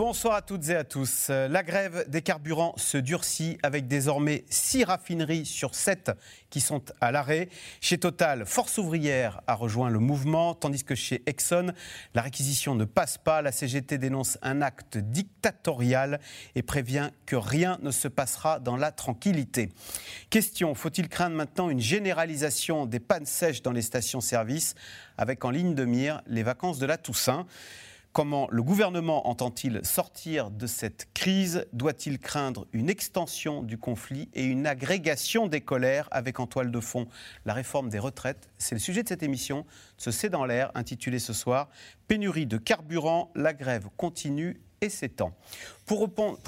Bonsoir à toutes et à tous. La grève des carburants se durcit avec désormais 6 raffineries sur 7 qui sont à l'arrêt. Chez Total, Force ouvrière a rejoint le mouvement, tandis que chez Exxon, la réquisition ne passe pas. La CGT dénonce un acte dictatorial et prévient que rien ne se passera dans la tranquillité. Question, faut-il craindre maintenant une généralisation des pannes sèches dans les stations-service avec en ligne de mire les vacances de la Toussaint? Comment le gouvernement entend-il sortir de cette crise? Doit-il craindre une extension du conflit et une agrégation des colères? Avec en toile de fond la réforme des retraites. C'est le sujet de cette émission, ce C'est dans l'air, intitulé ce soir Pénurie de carburant, la grève continue et s'étend. Pour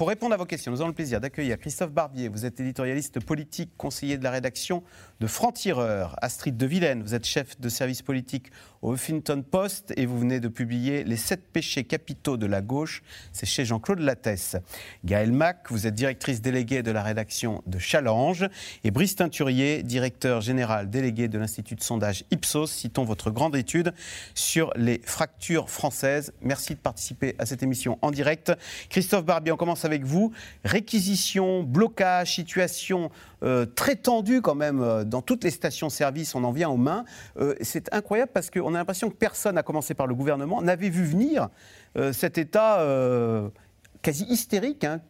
répondre, à vos questions, nous avons le plaisir d'accueillir Christophe Barbier. Vous êtes éditorialiste politique, conseiller de la rédaction de Franc-Tireur. Astrid de Vilaine, vous êtes chef de service politique au Huffington Post et vous venez de publier Les sept péchés capitaux de la gauche. C'est chez Jean-Claude Lattès. Gaël Mac, vous êtes directrice déléguée de la rédaction de Challenge. Et Brice Teinturier, directeur général délégué de l'Institut de sondage Ipsos. Citons votre grande étude sur les fractures françaises. Merci de participer à cette émission en direct Christophe Barbier, on commence avec vous. Réquisition, blocage, situation euh, très tendue quand même euh, dans toutes les stations-service, on en vient aux mains. Euh, c'est incroyable parce qu'on a l'impression que personne, à commencer par le gouvernement, n'avait vu venir cet état quasi hystérique hein,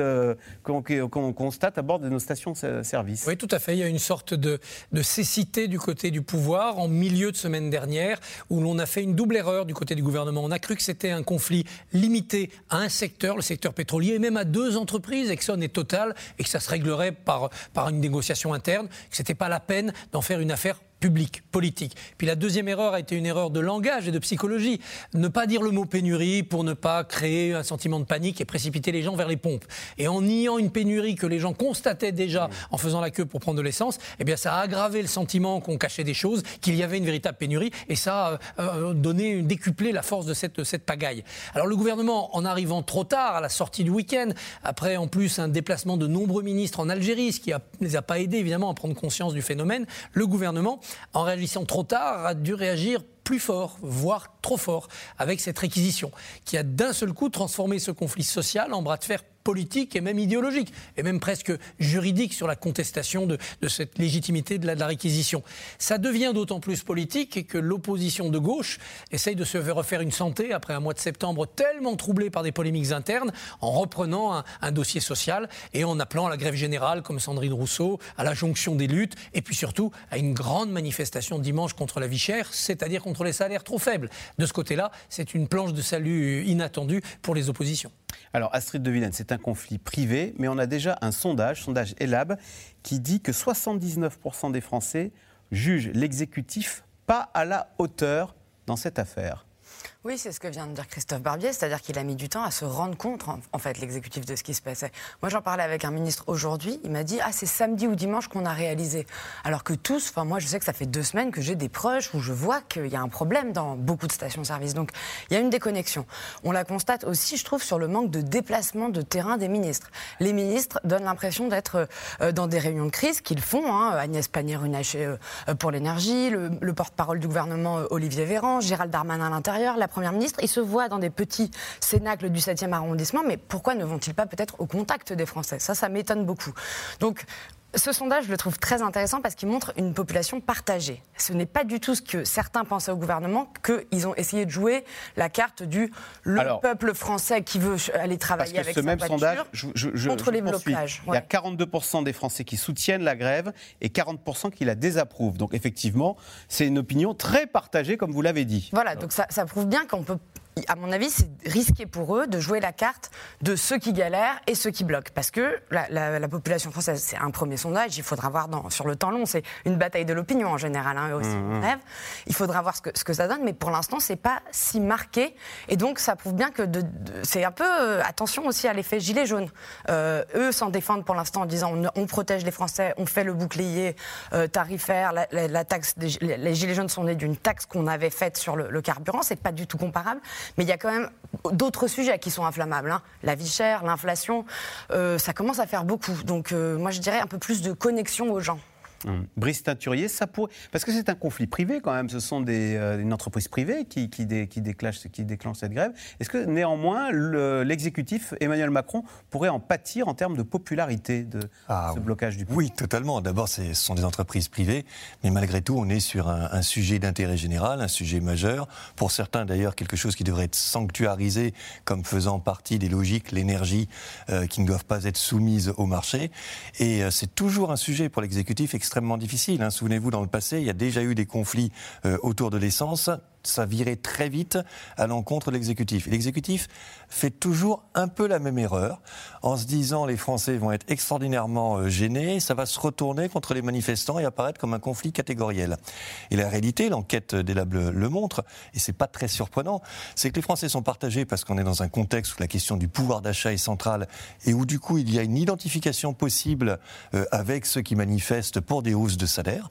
euh, qu'on constate à bord de nos stations-service. Oui, tout à fait. Il y a une sorte de, de, cécité du côté du pouvoir en milieu de semaine dernière où l'on a fait une double erreur du côté du gouvernement. On a cru que c'était un conflit limité à un secteur, le secteur pétrolier, et même à deux entreprises, Exxon et Total, et que ça se réglerait par, par une négociation interne, que ce n'était pas la peine d'en faire une affaire public, politique. Puis la deuxième erreur a été une erreur de langage et de psychologie. Ne pas dire le mot pénurie pour ne pas créer un sentiment de panique et précipiter les gens vers les pompes. Et en niant une pénurie que les gens constataient déjà en faisant la queue pour prendre de l'essence, eh bien ça a aggravé le sentiment qu'on cachait des choses, qu'il y avait une véritable pénurie, et ça a euh, donné, décuplé la force de cette, cette pagaille. Alors le gouvernement, en arrivant trop tard à la sortie du week-end, après en plus un déplacement de nombreux ministres en Algérie, ce qui ne les a pas aidés évidemment à prendre conscience du phénomène, le gouvernement en réagissant trop tard, a dû réagir plus fort, voire trop fort, avec cette réquisition, qui a d'un seul coup transformé ce conflit social en bras de fer politique et même idéologique, et même presque juridique sur la contestation de, cette légitimité de la, réquisition. Ça devient d'autant plus politique que l'opposition de gauche essaye de se refaire une santé après un mois de septembre tellement troublé par des polémiques internes, en reprenant un, dossier social et en appelant à la grève générale, comme Sandrine Rousseau, à la jonction des luttes, et puis surtout à une grande manifestation dimanche contre la vie chère, c'est-à-dire contre les salaires trop faibles. De ce côté-là, c'est une planche de salut inattendue pour les oppositions. Alors Astrid de Villene, c'est un conflit privé, mais on a déjà un sondage, sondage Elab, qui dit que 79% des Français jugent l'exécutif pas à la hauteur dans cette affaire. Oui, c'est ce que vient de dire Christophe Barbier, c'est-à-dire qu'il a mis du temps à se rendre compte, en fait, l'exécutif de ce qui se passait. Moi, j'en parlais avec un ministre aujourd'hui, il m'a dit Ah, c'est samedi ou dimanche qu'on a réalisé. Alors que tous, enfin, moi, je sais que ça fait deux semaines que j'ai des proches où je vois qu'il y a un problème dans beaucoup de stations-service. Donc, il y a une déconnexion. On la constate aussi, je trouve, sur le manque de déplacement de terrain des ministres. Les ministres donnent l'impression d'être euh, dans des réunions de crise qu'ils font. Hein. Agnès Pannier-Runacher euh, pour l'énergie, le, le porte-parole du gouvernement, euh, Olivier Véran, Gérald Darmanin à l'intérieur, la Première ministre. Ils se voient dans des petits cénacles du 7e arrondissement, mais pourquoi ne vont-ils pas peut-être au contact des Français? Ça, ça m'étonne beaucoup. Donc, ce sondage, je le trouve très intéressant parce qu'il montre une population partagée. Ce n'est pas du tout ce que certains pensaient au gouvernement, qu'ils ont essayé de jouer la carte du le peuple français qui veut aller travailler avec ce même sondage, contre les blocages. Il y a 42% des Français qui soutiennent la grève et 40% qui la désapprouvent. Donc effectivement, c'est une opinion très partagée, comme vous l'avez dit. Voilà, donc ça, ça prouve bien qu'on peut à mon avis, c'est risqué pour eux de jouer la carte de ceux qui galèrent et ceux qui bloquent. Parce que la, population française, c'est un premier sondage, il faudra voir dans, sur le temps long, c'est une bataille de l'opinion en général, hein, aussi, mmh, mmh. Il faudra voir ce que, ce que ça donne, mais pour l'instant, c'est pas si marqué. Et donc, ça prouve bien que c'est un peu. Euh, attention aussi à l'effet gilet jaune. Euh, eux s'en défendent pour l'instant en disant on, protège les Français, on fait le bouclier euh, tarifaire, la, taxe, les gilets jaunes sont nés d'une taxe qu'on avait faite sur le, le carburant, c'est pas du tout comparable. Mais il y a quand même d'autres sujets qui sont inflammables. Hein. La vie chère, l'inflation, euh, ça commence à faire beaucoup. Donc euh, moi je dirais un peu plus de connexion aux gens. Hum. Brice Teinturier, ça pourrait. Parce que c'est un conflit privé quand même, ce sont des, euh, une entreprise privée qui, qui, qui, déclenche, qui déclenche cette grève. Est-ce que néanmoins l'exécutif, Emmanuel Macron, pourrait en pâtir en termes de popularité de ah, ce blocage du pays? Oui, totalement. D'abord, ce sont des entreprises privées, mais malgré tout, on est sur un, sujet d'intérêt général, un sujet majeur. Pour certains, d'ailleurs, quelque chose qui devrait être sanctuarisé comme faisant partie des logiques, l'énergie, euh, qui ne doivent pas être soumises au marché. Et euh, c'est toujours un sujet pour l'exécutif extrêmement difficile. Hein. Souvenez-vous, dans le passé, il y a déjà eu des conflits euh, autour de l'essence ça virait très vite à l'encontre de l'exécutif. L'exécutif fait toujours un peu la même erreur en se disant les Français vont être extraordinairement euh, gênés, ça va se retourner contre les manifestants et apparaître comme un conflit catégoriel. Et la réalité, l'enquête des labs le montre, et c'est pas très surprenant, c'est que les Français sont partagés parce qu'on est dans un contexte où la question du pouvoir d'achat est centrale et où du coup il y a une identification possible euh, avec ceux qui manifestent pour des hausses de salaire.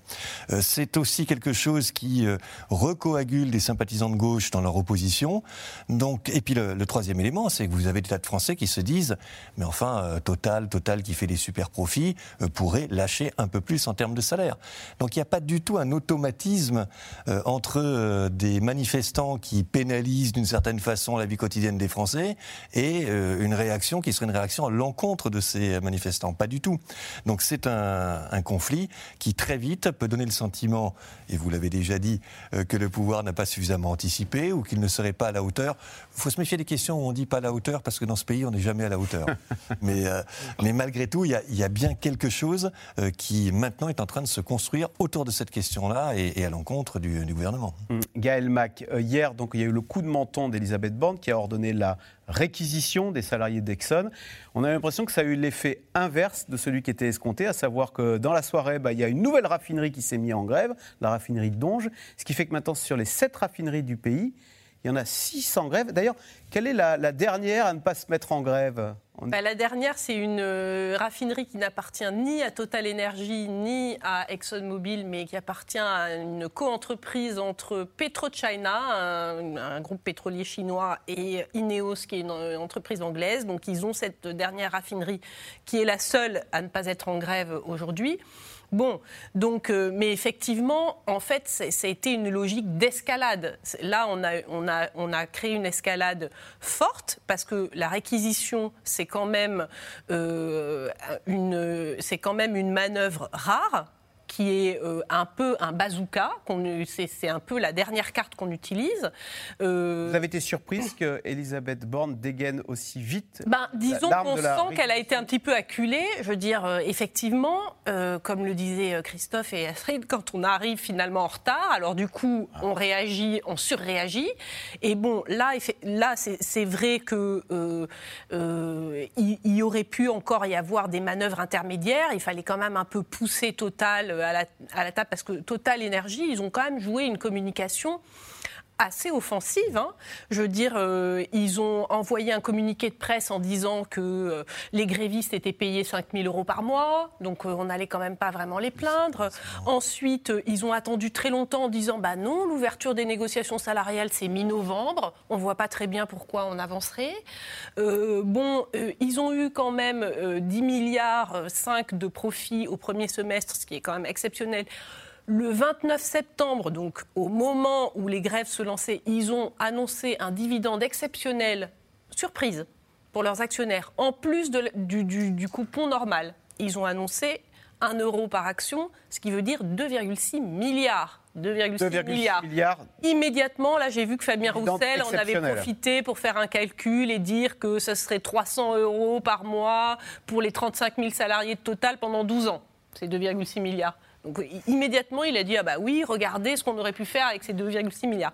Euh, c'est aussi quelque chose qui recoagule des sympathisants de gauche dans leur opposition. Donc, et puis le, troisième élément, c'est que vous avez des tas de Français qui se disent, mais enfin, euh, Total, Total qui fait des super profits, euh, pourrait lâcher un peu plus en termes de salaire. Donc il n'y a pas du tout un automatisme euh, entre des manifestants qui pénalisent d'une certaine façon la vie quotidienne des Français et une réaction qui serait une réaction à l'encontre de ces manifestants. Pas du tout. Donc c'est un, un, conflit qui très vite peut donner le sentiment, et vous l'avez déjà dit, que le pouvoir n'a pas suffisamment anticipé ou qu'il ne serait pas à la hauteur. Il faut se méfier des questions où on dit pas à la hauteur parce que dans ce pays, on n'est jamais à la hauteur. mais, euh, mais malgré tout, il y, a, bien quelque chose euh, qui maintenant est en train de se construire autour de cette question-là et, à l'encontre du, gouvernement. Hum, Gaël Mac, euh, hier, donc, il y a eu le coup de menton d'Elisabeth Borne qui a ordonné la réquisition des salariés d'Exxon. On a l'impression que ça a eu l'effet inverse de celui qui était escompté, à savoir que dans la soirée, bah, il y a une nouvelle raffinerie qui s'est mise en grève, la raffinerie de Donge, ce qui fait que maintenant, sur les sept raffineries du pays, il y en a six en grève. D'ailleurs, quelle est la, dernière à ne pas se mettre en grève? Bah, La dernière, c'est une euh, raffinerie qui n'appartient ni à Total Energy ni à ExxonMobil, mais qui appartient à une coentreprise entre PetroChina, un, groupe pétrolier chinois, et Ineos, qui est une, une entreprise anglaise. Donc, ils ont cette dernière raffinerie qui est la seule à ne pas être en grève aujourd'hui. Bon, donc, euh, mais effectivement, en fait, ça a été une logique d'escalade. Là, on a, on, a, on a créé une escalade forte parce que la réquisition, c'est quand euh, c'est quand même une manœuvre rare qui est euh, un peu un bazooka. C'est un peu la dernière carte qu'on utilise. Euh, Vous avez été surprise qu'Elisabeth Borne dégaine aussi vite ben, Disons qu'on sent qu'elle a été un petit peu acculée. Je veux dire, euh, effectivement, comme le disaient Christophe et Astrid, quand on arrive finalement en retard, alors du coup, on réagit, on surréagit. Et bon, là, là c'est vrai que il, y aurait pu encore y avoir des manœuvres intermédiaires. Il fallait quand même un peu pousser Total à la, à la table parce que Total Énergie, ils ont quand même joué une communication assez offensive. Hein. Je veux dire, euh, ils ont envoyé un communiqué de presse en disant que euh, les grévistes étaient payés 5 000 euros par mois, donc euh, on n'allait quand même pas vraiment les plaindre. Ensuite, ils ont attendu très longtemps en disant bah non, l'ouverture des négociations salariales c'est mi-novembre. On voit pas très bien pourquoi on avancerait. bon, ils ont eu quand même 10 milliards 5 de profits au premier semestre, ce qui est quand même exceptionnel. Le 29 septembre, donc au moment où les grèves se lançaient, ils ont annoncé un dividende exceptionnel, surprise, pour leurs actionnaires, en plus du, coupon normal. Ils ont annoncé 1 euro par action, ce qui veut dire 2,6 milliards. 2,6 milliards. Immédiatement, là, j'ai vu que Fabien Roussel en avait profité pour faire un calcul et dire que ce serait 300 euros par mois pour les 35 000 salariés de Total pendant 12 ans. C'est 2,6 milliards. Donc immédiatement, il a dit ah bah oui, regardez ce qu'on aurait pu faire avec ces 2,6 milliards.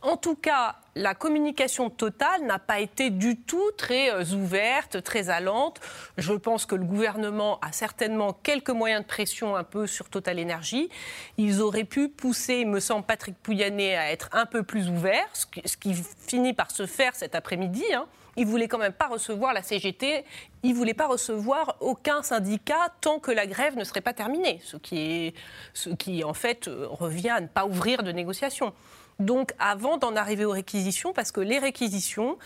En tout cas, la communication totale n'a pas été du tout très euh, ouverte, très allante. Je pense que le gouvernement a certainement quelques moyens de pression un peu sur Total Énergie. Ils auraient pu pousser, me semble, Patrick Pouyanné à être un peu plus ouvert, ce qui, finit par se faire cet après-midi. Hein il voulait quand même pas recevoir la CGT, il voulait pas recevoir aucun syndicat tant que la grève ne serait pas terminée, ce qui, en fait revient à ne pas ouvrir de négociations. Donc avant d'en arriver aux réquisitions, parce que les réquisitions,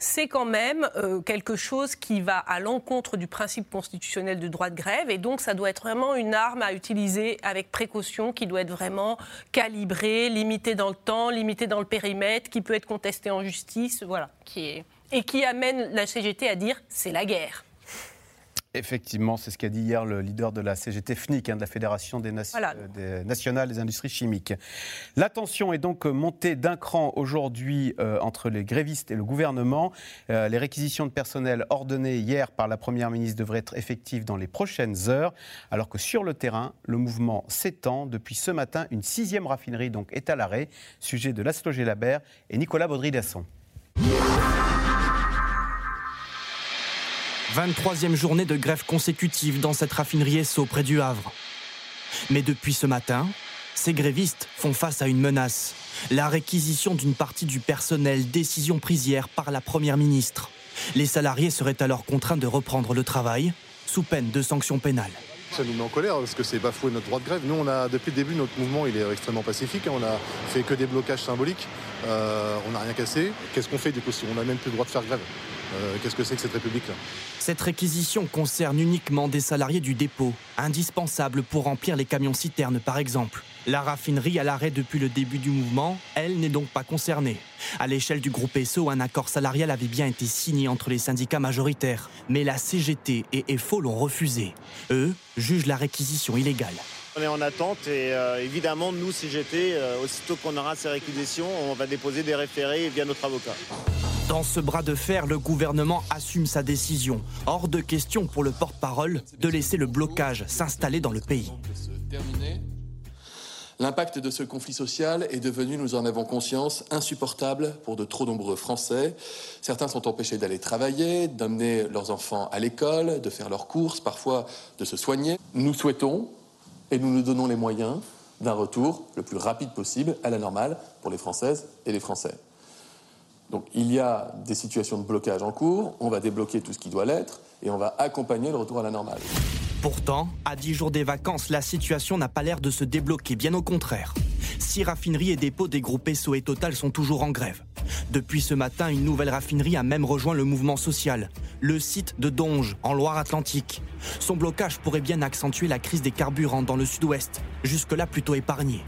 c'est quand même euh, quelque chose qui va à l'encontre du principe constitutionnel du droit de grève, et donc ça doit être vraiment une arme à utiliser avec précaution, qui doit être vraiment calibrée, limitée dans le temps, limitée dans le périmètre, qui peut être contestée en justice, voilà, qui est et qui amène la CGT à dire c'est la guerre. Effectivement, c'est ce qu'a dit hier le leader de la CGT FNIC, hein, de la Fédération des, euh, nationales des industries chimiques. La tension est donc montée d'un cran aujourd'hui euh, entre les grévistes et le gouvernement. Euh, les réquisitions de personnel ordonnées hier par la Première ministre devraient être effectives dans les prochaines heures, alors que sur le terrain, le mouvement s'étend. Depuis ce matin, une sixième raffinerie donc, est à l'arrêt. Sujet de Laszlo Labert et Nicolas Baudry-Dasson. 23e journée de grève consécutive dans cette raffinerie SO près du Havre. Mais depuis ce matin, ces grévistes font face à une menace. La réquisition d'une partie du personnel, décision prise hier par la Première ministre. Les salariés seraient alors contraints de reprendre le travail sous peine de sanctions pénales. Ça nous met en colère parce que c'est bafouer notre droit de grève. Nous, on a, depuis le début, notre mouvement il est extrêmement pacifique. Hein. On a fait que des blocages symboliques. Euh, on n'a rien cassé. Qu'est-ce qu'on fait du coup si on n'a même plus le droit de faire grève? Euh, Qu'est-ce que c'est que cette République-là Cette réquisition concerne uniquement des salariés du dépôt, indispensables pour remplir les camions citernes par exemple. La raffinerie à l'arrêt depuis le début du mouvement, elle n'est donc pas concernée. À l'échelle du groupe SO, un accord salarial avait bien été signé entre les syndicats majoritaires, mais la CGT et FO l'ont refusé. Eux jugent la réquisition illégale. On est en attente et euh, évidemment, nous, CGT, euh, aussitôt qu'on aura ces réquisitions, on va déposer des référés via notre avocat. Dans ce bras de fer, le gouvernement assume sa décision. Hors de question pour le porte-parole de laisser le blocage s'installer dans le pays. L'impact de ce conflit social est devenu, nous en avons conscience, insupportable pour de trop nombreux Français. Certains sont empêchés d'aller travailler, d'emmener leurs enfants à l'école, de faire leurs courses, parfois de se soigner. Nous souhaitons, et nous nous donnons les moyens, d'un retour le plus rapide possible à la normale pour les Françaises et les Français. Donc il y a des situations de blocage en cours, on va débloquer tout ce qui doit l'être et on va accompagner le retour à la normale. Pourtant, à 10 jours des vacances, la situation n'a pas l'air de se débloquer, bien au contraire. Six raffineries et dépôts des groupes SO et Total sont toujours en grève. Depuis ce matin, une nouvelle raffinerie a même rejoint le mouvement social, le site de Donge, en Loire-Atlantique. Son blocage pourrait bien accentuer la crise des carburants dans le sud-ouest, jusque-là plutôt épargnée.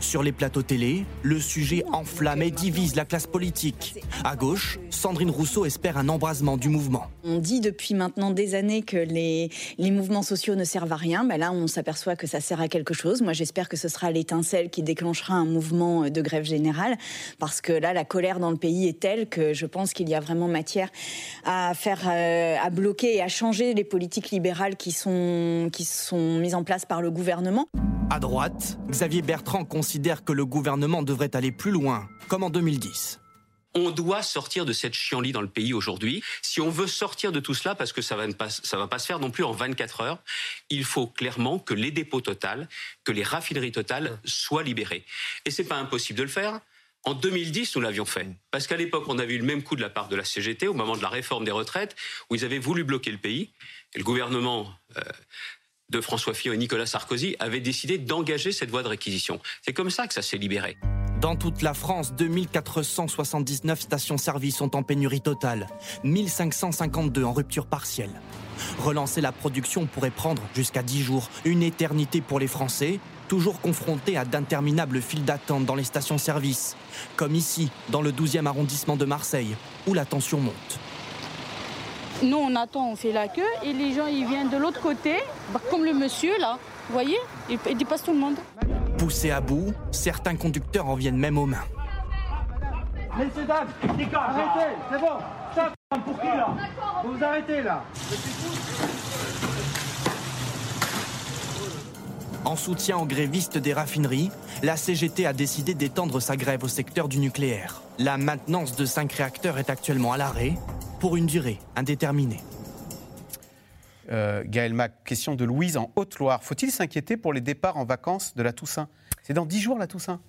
Sur les plateaux télé, le sujet enflamme et divise la classe politique. À gauche, Sandrine Rousseau espère un embrasement du mouvement. On dit depuis maintenant des années que les, les mouvements sociaux ne servent à rien. mais là, on s'aperçoit que ça sert à quelque chose. Moi, j'espère que ce sera l'étincelle qui déclenchera un mouvement de grève générale. Parce que là, la colère dans le pays est telle que je pense qu'il y a vraiment matière à faire, euh, à bloquer et à changer les politiques libérales qui sont, qui sont mises en place par le gouvernement. À droite, Xavier Bertrand considère que le gouvernement devrait aller plus loin, comme en 2010. On doit sortir de cette chienlit dans le pays aujourd'hui. Si on veut sortir de tout cela, parce que ça va pas, va pas se faire non plus en 24 heures, il faut clairement que les dépôts Total, que les raffineries Total soient libérés. Et c'est pas impossible de le faire. En 2010, nous l'avions fait. Parce qu'à l'époque, on avait eu le même coup de la part de la CGT au moment de la réforme des retraites, où ils avaient voulu bloquer le pays. Et le gouvernement euh, de François Fillon et Nicolas Sarkozy avaient décidé d'engager cette voie de réquisition. C'est comme ça que ça s'est libéré. Dans toute la France, 2479 stations-service sont en pénurie totale, 1552 en rupture partielle. Relancer la production pourrait prendre jusqu'à 10 jours, une éternité pour les Français, toujours confrontés à d'interminables files d'attente dans les stations-service, comme ici, dans le 12e arrondissement de Marseille, où la tension monte. Nous, on attend, on fait la queue et les gens, ils viennent de l'autre côté, bah, comme le monsieur là, vous voyez, il, dépasse tout le monde. Poussés à bout, certains conducteurs en viennent même aux mains. Messieurs, dames, arrêtez, c'est bon. Ça, pour qui là Vous vous arrêtez là. En soutien aux grévistes des raffineries, la CGT a décidé d'étendre sa grève au secteur du nucléaire. La maintenance de cinq réacteurs est actuellement à l'arrêt pour une durée indéterminée. Euh, Gaël Mac, question de Louise en Haute-Loire. Faut-il s'inquiéter pour les départs en vacances de la Toussaint? C'est dans dix jours la Toussaint.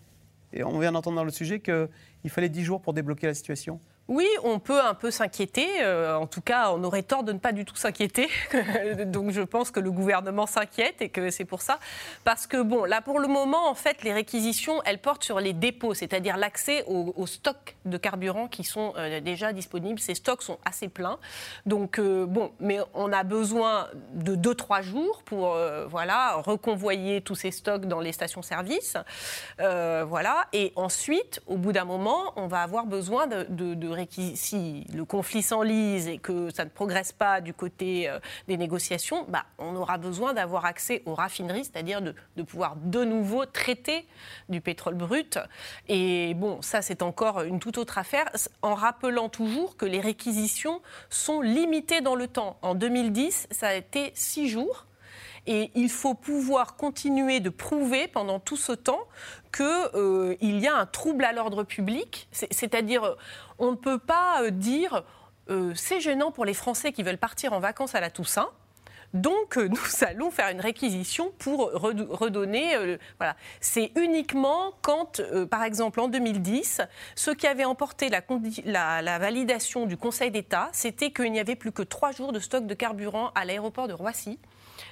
Et on vient d'entendre dans le sujet qu'il fallait dix jours pour débloquer la situation. Oui, on peut un peu s'inquiéter. Euh, en tout cas, on aurait tort de ne pas du tout s'inquiéter. Donc, je pense que le gouvernement s'inquiète et que c'est pour ça. Parce que, bon, là, pour le moment, en fait, les réquisitions, elles portent sur les dépôts, c'est-à-dire l'accès aux, stocks de carburant qui sont euh, déjà disponibles. Ces stocks sont assez pleins. Donc, euh, bon, mais on a besoin de 2-3 jours pour, voilà, reconvoyer tous ces stocks dans les stations-service. voilà. Et ensuite, au bout d'un moment, on va avoir besoin de, de si le conflit s'enlise et que ça ne progresse pas du côté euh, des négociations, bah, on aura besoin d'avoir accès aux raffineries, c'est-à-dire de, pouvoir de nouveau traiter du pétrole brut. Et bon, ça c'est encore une toute autre affaire, en rappelant toujours que les réquisitions sont limitées dans le temps. En 2010, ça a été six jours. Et il faut pouvoir continuer de prouver pendant tout ce temps qu'il euh, y a un trouble à l'ordre public. C'est-à-dire, on ne peut pas euh, dire euh, c'est gênant pour les Français qui veulent partir en vacances à la Toussaint. Donc, nous allons faire une réquisition pour redonner. voilà. C'est uniquement quand, par exemple, en 2010, ceux qui avaient emporté la, validation du Conseil d'État, c'était qu'il n'y avait plus que trois jours de stock de carburant à l'aéroport de Roissy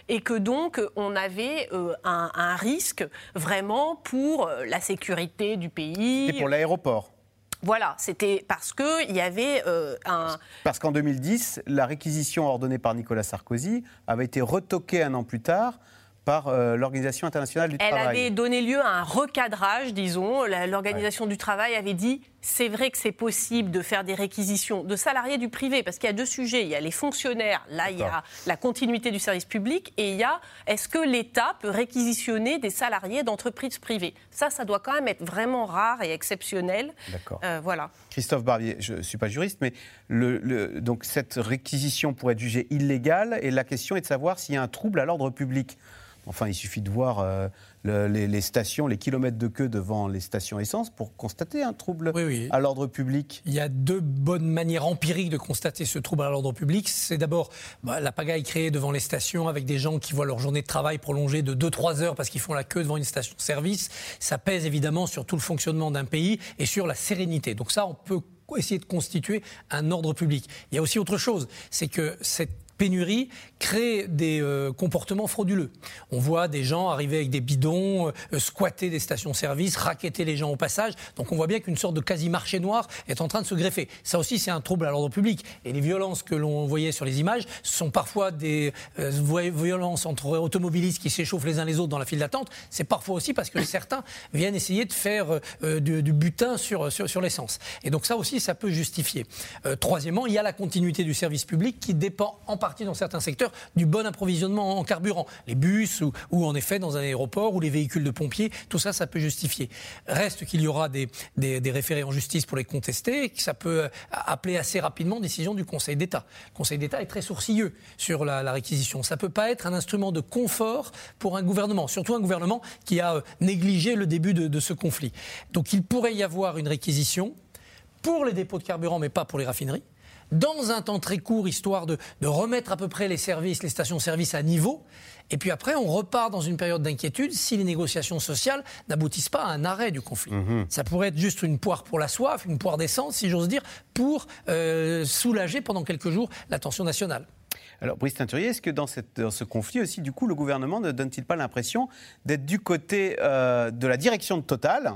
et que donc on avait euh, un, risque vraiment pour euh, la sécurité du pays. Et pour l'aéroport voilà, c'était parce qu'il y avait euh, un... Parce qu'en 2010, la réquisition ordonnée par Nicolas Sarkozy avait été retoquée un an plus tard par euh, l'Organisation internationale du Elle travail. Elle avait donné lieu à un recadrage, disons. L'Organisation du travail avait dit c'est vrai que c'est possible de faire des réquisitions de salariés du privé, parce qu'il y a deux sujets. Il y a les fonctionnaires, là il y a la continuité du service public, et il y a est-ce que l'État peut réquisitionner des salariés d'entreprises privées? Ça, ça doit quand même être vraiment rare et exceptionnel. D'accord. Euh, voilà. Christophe Barbier, je ne suis pas juriste, mais le, donc cette réquisition pourrait être jugée illégale, et la question est de savoir s'il y a un trouble à l'ordre public. Enfin, il suffit de voir euh, les, stations, les kilomètres de queue devant les stations essence pour constater un trouble à l'ordre public. Il y a deux bonnes manières empiriques de constater ce trouble à l'ordre public. C'est d'abord bah, la pagaille créée devant les stations avec des gens qui voient leur journée de travail prolongée de 2-3 heures parce qu'ils font la queue devant une station-service. Ça pèse évidemment sur tout le fonctionnement d'un pays et sur la sérénité. Donc ça, on peut essayer de constituer un ordre public. Il y a aussi autre chose, c'est que cette pénurie crée des euh, comportements frauduleux. On voit des gens arriver avec des bidons, euh, squatter des stations-service, raqueter les gens au passage. Donc on voit bien qu'une sorte de quasi-marché noir est en train de se greffer. Ça aussi, c'est un trouble à l'ordre public. Et les violences que l'on voyait sur les images sont parfois des euh, violences entre automobilistes qui s'échauffent les uns les autres dans la file d'attente. C'est parfois aussi parce que certains viennent essayer de faire du, butin sur, sur, sur l'essence. Et donc ça aussi, ça peut justifier. troisièmement, il y a la continuité du service public qui dépend en partie dans certains secteurs du bon approvisionnement en carburant. Les bus ou, en effet dans un aéroport ou les véhicules de pompiers, tout ça, ça peut justifier. Reste qu'il y aura des, des, référés en justice pour les contester, que ça peut appeler assez rapidement décision du Conseil d'État. Le Conseil d'État est très sourcilleux sur la, réquisition. Ça ne peut pas être un instrument de confort pour un gouvernement, surtout un gouvernement qui a euh, négligé le début de, de ce conflit. Donc il pourrait y avoir une réquisition pour les dépôts de carburant, mais pas pour les raffineries dans un temps très court, histoire de, remettre à peu près les services, les stations-service à niveau. Et puis après, on repart dans une période d'inquiétude si les négociations sociales n'aboutissent pas à un arrêt du conflit. Mhm. Ça pourrait être juste une poire pour la soif, une poire d'essence, si j'ose dire, pour euh, soulager pendant quelques jours la tension nationale. Alors, Brice Teinturier, est-ce que dans, ce conflit aussi, du coup, le gouvernement ne donne-t-il pas l'impression d'être du côté euh, de la direction de Total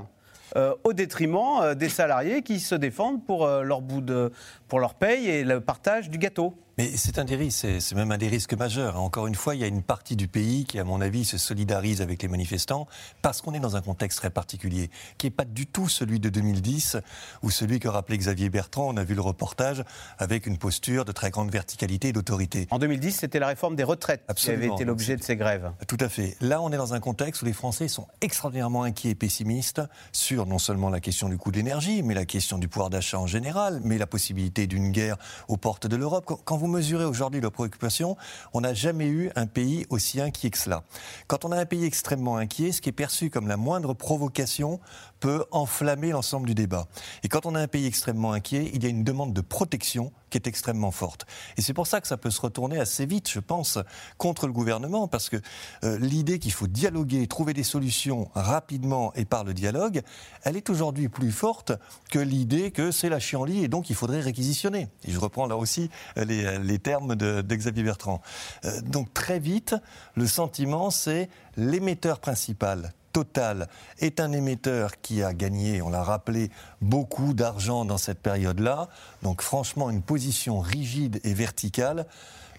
euh, au détriment euh, des salariés qui se défendent pour euh, leur bout de, pour leur paye et le partage du gâteau. Mais c'est un des risques, c'est même un des risques majeurs. Encore une fois, il y a une partie du pays qui, à mon avis, se solidarise avec les manifestants parce qu'on est dans un contexte très particulier, qui n'est pas du tout celui de 2010 ou celui que rappelait Xavier Bertrand. On a vu le reportage avec une posture de très grande verticalité et d'autorité. En 2010, c'était la réforme des retraites Absolument. qui avait été l'objet de ces grèves. Tout à fait. Là, on est dans un contexte où les Français sont extraordinairement inquiets et pessimistes sur non seulement la question du coût de l'énergie, mais la question du pouvoir d'achat en général, mais la possibilité d'une guerre aux portes de l'Europe. Quand vous mesurez aujourd'hui leurs préoccupations, on n'a jamais eu un pays aussi inquiet que cela. Quand on a un pays extrêmement inquiet, ce qui est perçu comme la moindre provocation peut enflammer l'ensemble du débat. Et quand on a un pays extrêmement inquiet, il y a une demande de protection qui est extrêmement forte. Et c'est pour ça que ça peut se retourner assez vite, je pense, contre le gouvernement, parce que euh, l'idée qu'il faut dialoguer, trouver des solutions rapidement et par le dialogue, elle est aujourd'hui plus forte que l'idée que c'est la chienlit et donc il faudrait réquisitionner. Et je reprends là aussi euh, les, les termes de, de, Xavier Bertrand. Euh, donc très vite, le sentiment, c'est l'émetteur principal Total est un émetteur qui a gagné, on l'a rappelé, beaucoup d'argent dans cette période-là. Donc franchement, une position rigide et verticale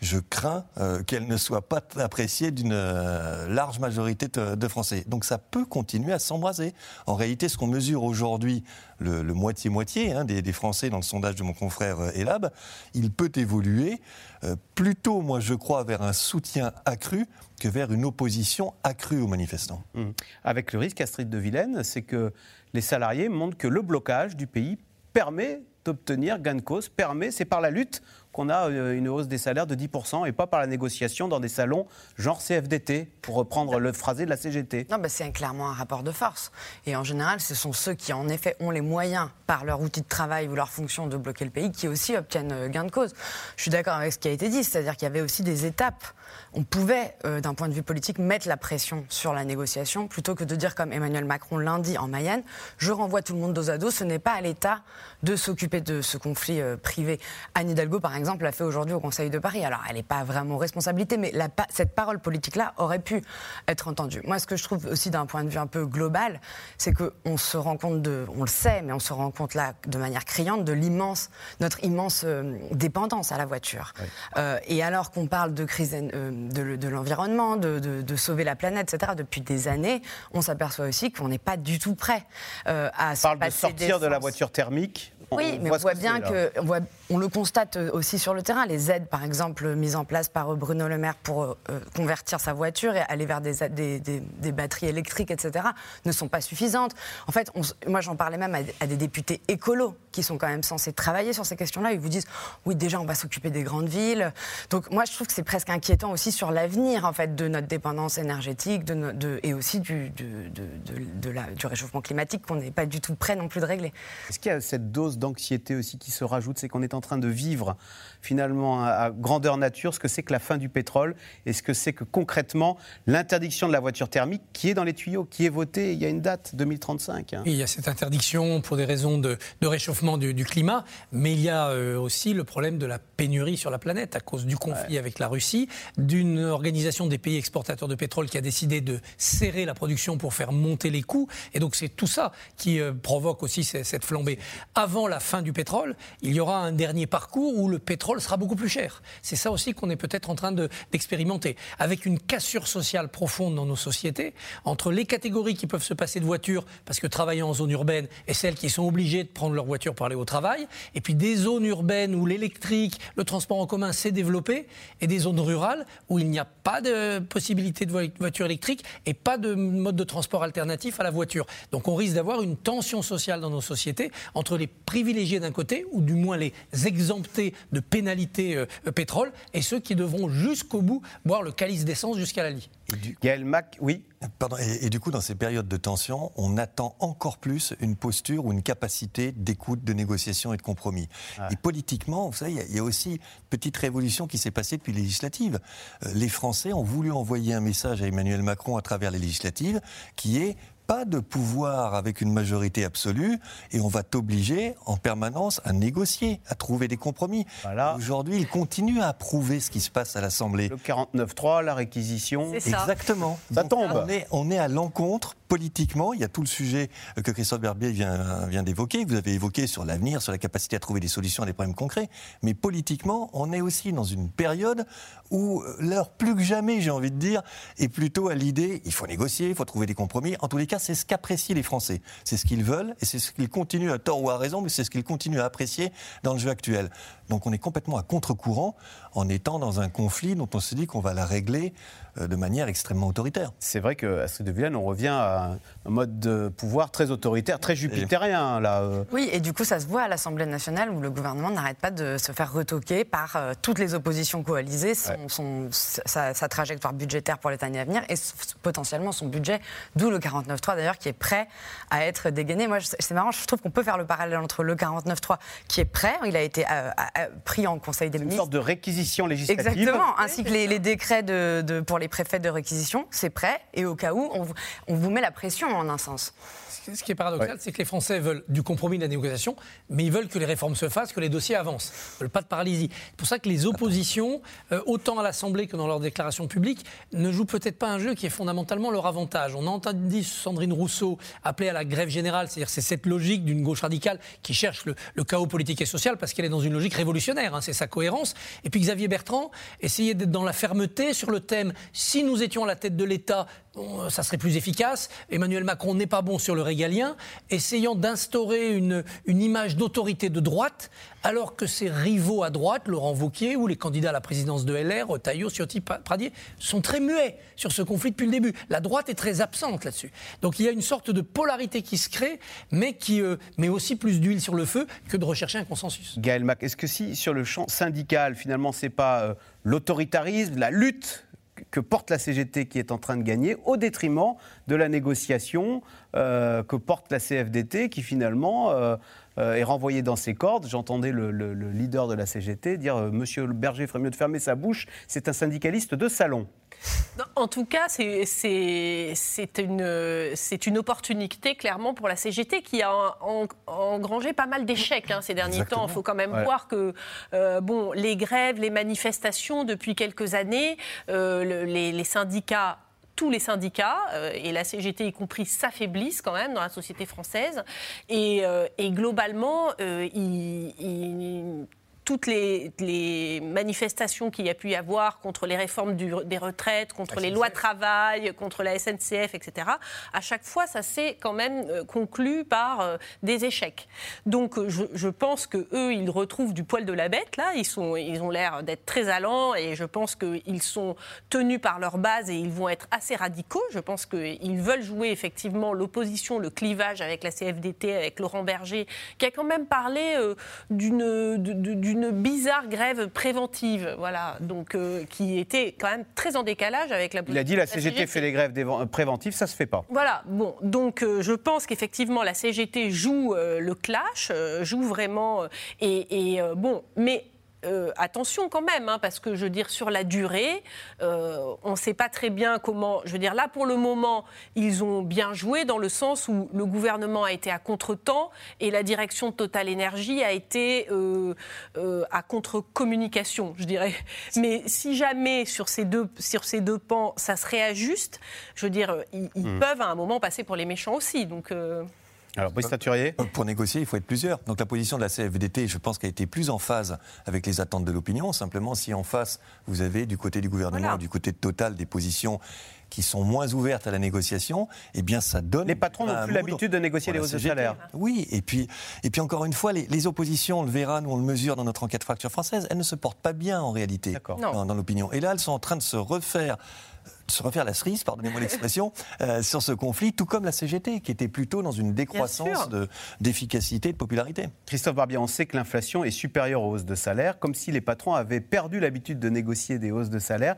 je crains euh, qu'elle ne soit pas appréciée d'une euh, large majorité de, Français. Donc ça peut continuer à s'embraser. En réalité, ce qu'on mesure aujourd'hui, le moitié-moitié hein, des, Français dans le sondage de mon confrère euh, Elab, il peut évoluer plutôt, moi je crois, vers un soutien accru que vers une opposition accrue aux manifestants. Mmh. Avec le risque, Astrid de Vilaine, c'est que les salariés montrent que le blocage du pays permet d'obtenir gain de cause, permet, c'est par la lutte qu'on a euh, une hausse des salaires de 10% et pas par la négociation dans des salons genre CFDT, pour reprendre le phrasé de la CGT. Non, bah c'est clairement un rapport de force. Et en général, ce sont ceux qui, en effet, ont les moyens, par leur outil de travail ou leur fonction, de bloquer le pays, qui aussi obtiennent euh, gain de cause. Je suis d'accord avec ce qui a été dit, c'est-à-dire qu'il y avait aussi des étapes. On pouvait, euh, d'un point de vue politique, mettre la pression sur la négociation, plutôt que de dire, comme Emmanuel Macron lundi en Mayenne, je renvoie tout le monde dos à dos, ce n'est pas à l'État de s'occuper de ce conflit privé. Anne Hidalgo, par exemple, l'a fait aujourd'hui au Conseil de Paris. Alors, elle n'est pas vraiment responsabilité, mais la, cette parole politique-là aurait pu être entendue. Moi, ce que je trouve aussi d'un point de vue un peu global, c'est qu'on se rend compte de, on le sait, mais on se rend compte là de manière criante de l'immense, notre immense euh, dépendance à la voiture. Oui. Euh, et alors qu'on parle de crise euh, de, l'environnement, de, de, de, sauver la planète, etc., depuis des années, on s'aperçoit aussi qu'on n'est pas du tout prêt à on parle de sortir de la voiture thermique oui, mais on voit bien que, on, voit, on, le constate aussi sur le terrain. Les aides, par exemple, mises en place par Bruno Le Maire pour euh, convertir sa voiture et aller vers des, des, des, des, batteries électriques, etc., ne sont pas suffisantes. En fait, on, moi, j'en parlais même à, à, des députés écolos qui sont quand même censés travailler sur ces questions-là. Ils vous disent, oui, déjà, on va s'occuper des grandes villes. Donc, moi, je trouve que c'est presque inquiétant aussi sur l'avenir, en fait, de notre dépendance énergétique de, de, et aussi du, de, la, du réchauffement climatique qu'on n'est pas du tout prêt non plus de régler. Est-ce qu'il y a cette dose d'anxiété aussi qui se rajoute, c'est qu'on est en train de vivre finalement à grandeur nature ce que c'est que la fin du pétrole et ce que c'est que concrètement l'interdiction de la voiture thermique qui est dans les tuyaux, qui est votée, il y a une date, 2035. Hein. Il y a cette interdiction pour des raisons de, de réchauffement du, du, climat, mais il y a euh, aussi le problème de la pénurie sur la planète à cause du conflit ouais. avec la Russie, d'une organisation des pays exportateurs de pétrole qui a décidé de serrer la production pour faire monter les coûts, et donc c'est tout ça qui euh, provoque aussi cette flambée. Avant la fin du pétrole, il y aura un dernier parcours où le pétrole sera beaucoup plus cher. C'est ça aussi qu'on est peut-être en train d'expérimenter. De, avec une cassure sociale profonde dans nos sociétés, entre les catégories qui peuvent se passer de voiture parce que travaillant en zone urbaine et celles qui sont obligées de prendre leur voiture pour aller au travail, et puis des zones urbaines où l'électrique, le transport en commun s'est développé, et des zones rurales où il n'y a pas de possibilité de voiture électrique et pas de mode de transport alternatif à la voiture. Donc on risque d'avoir une tension sociale dans nos sociétés entre les privilégiés d'un côté, ou du moins les exemptés de pénalité euh, pétrole, et ceux qui devront jusqu'au bout boire le calice d'essence jusqu'à la lie. Gaël Mac, oui. Pardon, et, et, du coup, dans ces périodes de tension, on attend encore plus une posture ou une capacité d'écoute, de négociation et de compromis. Ah. Et politiquement, vous savez, il y, y, a aussi une petite révolution qui s'est passée depuis les législatives. Euh, les Français ont voulu envoyer un message à Emmanuel Macron à travers les législatives qui est pas de pouvoir avec une majorité absolue et on va t'obliger en permanence à négocier, à trouver des compromis. Voilà. Aujourd'hui, il continue à approuver ce qui se passe à l'Assemblée. Le 49-3, la réquisition. Ça. Exactement. Ça Donc, tombe. On est, on est à l'encontre politiquement. Il y a tout le sujet que Christophe Barbier vient, vient d'évoquer, que vous avez évoqué sur l'avenir, sur la capacité à trouver des solutions à des problèmes concrets. Mais politiquement, on est aussi dans une période où l'heure plus que jamais, j'ai envie de dire, est plutôt à l'idée il faut négocier, il faut trouver des compromis. En tous les cas, c'est ce qu'apprécient les Français. C'est ce qu'ils veulent et c'est ce qu'ils continuent à tort ou à raison, mais c'est ce qu'ils continuent à apprécier dans le jeu actuel. Donc on est complètement à contre-courant en étant dans un conflit dont on se dit qu'on va la régler euh, de manière extrêmement autoritaire. C'est vrai qu'à Astrid de Villene, on revient à un mode de pouvoir très autoritaire, très jupitérien. Là. euh. Oui, et du coup, ça se voit à l'Assemblée nationale où le gouvernement n'arrête pas de se faire retoquer par euh, toutes les oppositions coalisées, son, son- sa, sa trajectoire budgétaire pour les années à venir et potentiellement son budget, d'où le 49.3 d'ailleurs qui est prêt à être dégainé. Moi, c'est marrant, je trouve qu'on peut faire le parallèle entre le 49.3 qui est prêt, il a été pris en Conseil des Une ministres. sorte de réquisition législative. Exactement, ainsi que les, les décrets de, de- pour les préfets de réquisition, c'est prêt, et au cas où, on, vous- on vous met la pression en un sens. Ce qui est paradoxal, c'est que les Français veulent du compromis, de la négociation, mais ils veulent que les réformes se fassent, que les dossiers avancent. Ils veulent pas de paralysie. C'est pour ça que les oppositions, euh, autant à l'Assemblée que dans leurs déclarations publiques, ne jouent peut-être pas un jeu qui est fondamentalement leur avantage. On a entendu Sandrine Rousseau appeler à la grève générale, c'est-à-dire c'est cette logique d'une gauche radicale qui cherche le, le chaos politique et social parce qu'elle est dans une logique révolutionnaire, hein, c'est sa cohérence. Et puis Xavier Bertrand essayait d'être dans la fermeté sur le thème si nous étions à la tête de l'État, bon, ça serait plus efficace. Emmanuel Macron n'est pas bon sur le régalien, essayant d'instaurer une, une image d'autorité de droite, alors que ses rivaux à droite, Laurent Wauquiez ou les candidats à la présidence de LR, Taillot, Ciotti, Pradier, sont très muets sur ce conflit depuis le début. La droite est très absente là-dessus. Donc il y a une sorte de polarité qui se crée, mais qui euh, met aussi plus d'huile sur le feu que de rechercher un consensus. Gaël Mac, est-ce que si sur le champ syndical, finalement, c'est pas euh, l'autoritarisme, la lutte que porte la CGT qui est en train de gagner, au détriment de la négociation euh, que porte la CFDT, qui finalement euh, euh, est renvoyée dans ses cordes. J'entendais le, le- le leader de la CGT dire Monsieur Berger ferait mieux de fermer sa bouche. C'est un syndicaliste de salon. En tout cas, c'est- une, opportunité clairement pour la CGT qui a en- engrangé pas mal d'échecs hein, ces derniers Exactement. temps. Il faut quand même Ouais. voir que euh, bon, les grèves, les manifestations depuis quelques années, euh, le- les, les syndicats tous les syndicats, euh, et la CGT y compris, s'affaiblissent quand même dans la société française. Et, euh, et globalement, euh, ils- ils- toutes les, les manifestations qu'il y a pu y avoir contre les réformes du- des retraites, contre les lois de travail, contre la SNCF, etc., à chaque fois, ça s'est quand même euh, conclu par euh, des échecs. Donc, euh, je, je pense que eux, ils retrouvent du poil de la bête. Là, ils sont, ils ont l'air d'être très allants, et je pense qu'ils sont tenus par leur base et ils vont être assez radicaux. Je pense qu'ils veulent jouer effectivement l'opposition, le clivage avec la CFDT, avec Laurent Berger, qui a quand même parlé euh, d'une d'une bizarre grève préventive, voilà, donc euh, qui était quand même très en décalage avec la. Il a dit la CGT fait les grèves préventives, ça se fait pas. Voilà, bon, donc euh, je pense qu'effectivement la CGT joue euh, le clash, joue vraiment. et et, bon, mais. Euh, attention quand même, hein, parce que je veux dire, sur la durée, euh, on ne sait pas très bien comment. Je veux dire, là, pour le moment, ils ont bien joué dans le sens où le gouvernement a été à contre-temps et la direction de Total Énergie a été euh, à contre-communication, je dirais. Mais si jamais sur ces deux, sur ces deux pans, ça se réajuste, je veux dire, ils, ils Mhm. peuvent à un moment passer pour les méchants aussi. Donc. Alors, Brice Taturier Euh, Pour négocier, il faut être plusieurs. Donc la position de la CFDT, je pense qu'elle a été plus en phase avec les attentes de l'opinion. Simplement, si en face, vous avez du côté du gouvernement, Voilà. du côté de Total, des positions qui sont moins ouvertes à la négociation, eh bien ça donne... Les patrons n'ont plus l'habitude de négocier les hausses de salaire. Oui, et puis, et puis encore une fois, les, les oppositions, on le verra, nous on le mesure dans notre enquête fracture française, elles ne se portent pas bien en réalité dans, dans l'opinion. Et là, elles sont en train de se refaire se refaire la cerise, pardonnez-moi l'expression, euh, sur ce conflit, tout comme la CGT, qui était plutôt dans une décroissance de- d'efficacité et de popularité. Christophe Barbier, on sait que l'inflation est supérieure aux hausses de salaire, comme si les patrons avaient perdu l'habitude de négocier des hausses de salaire.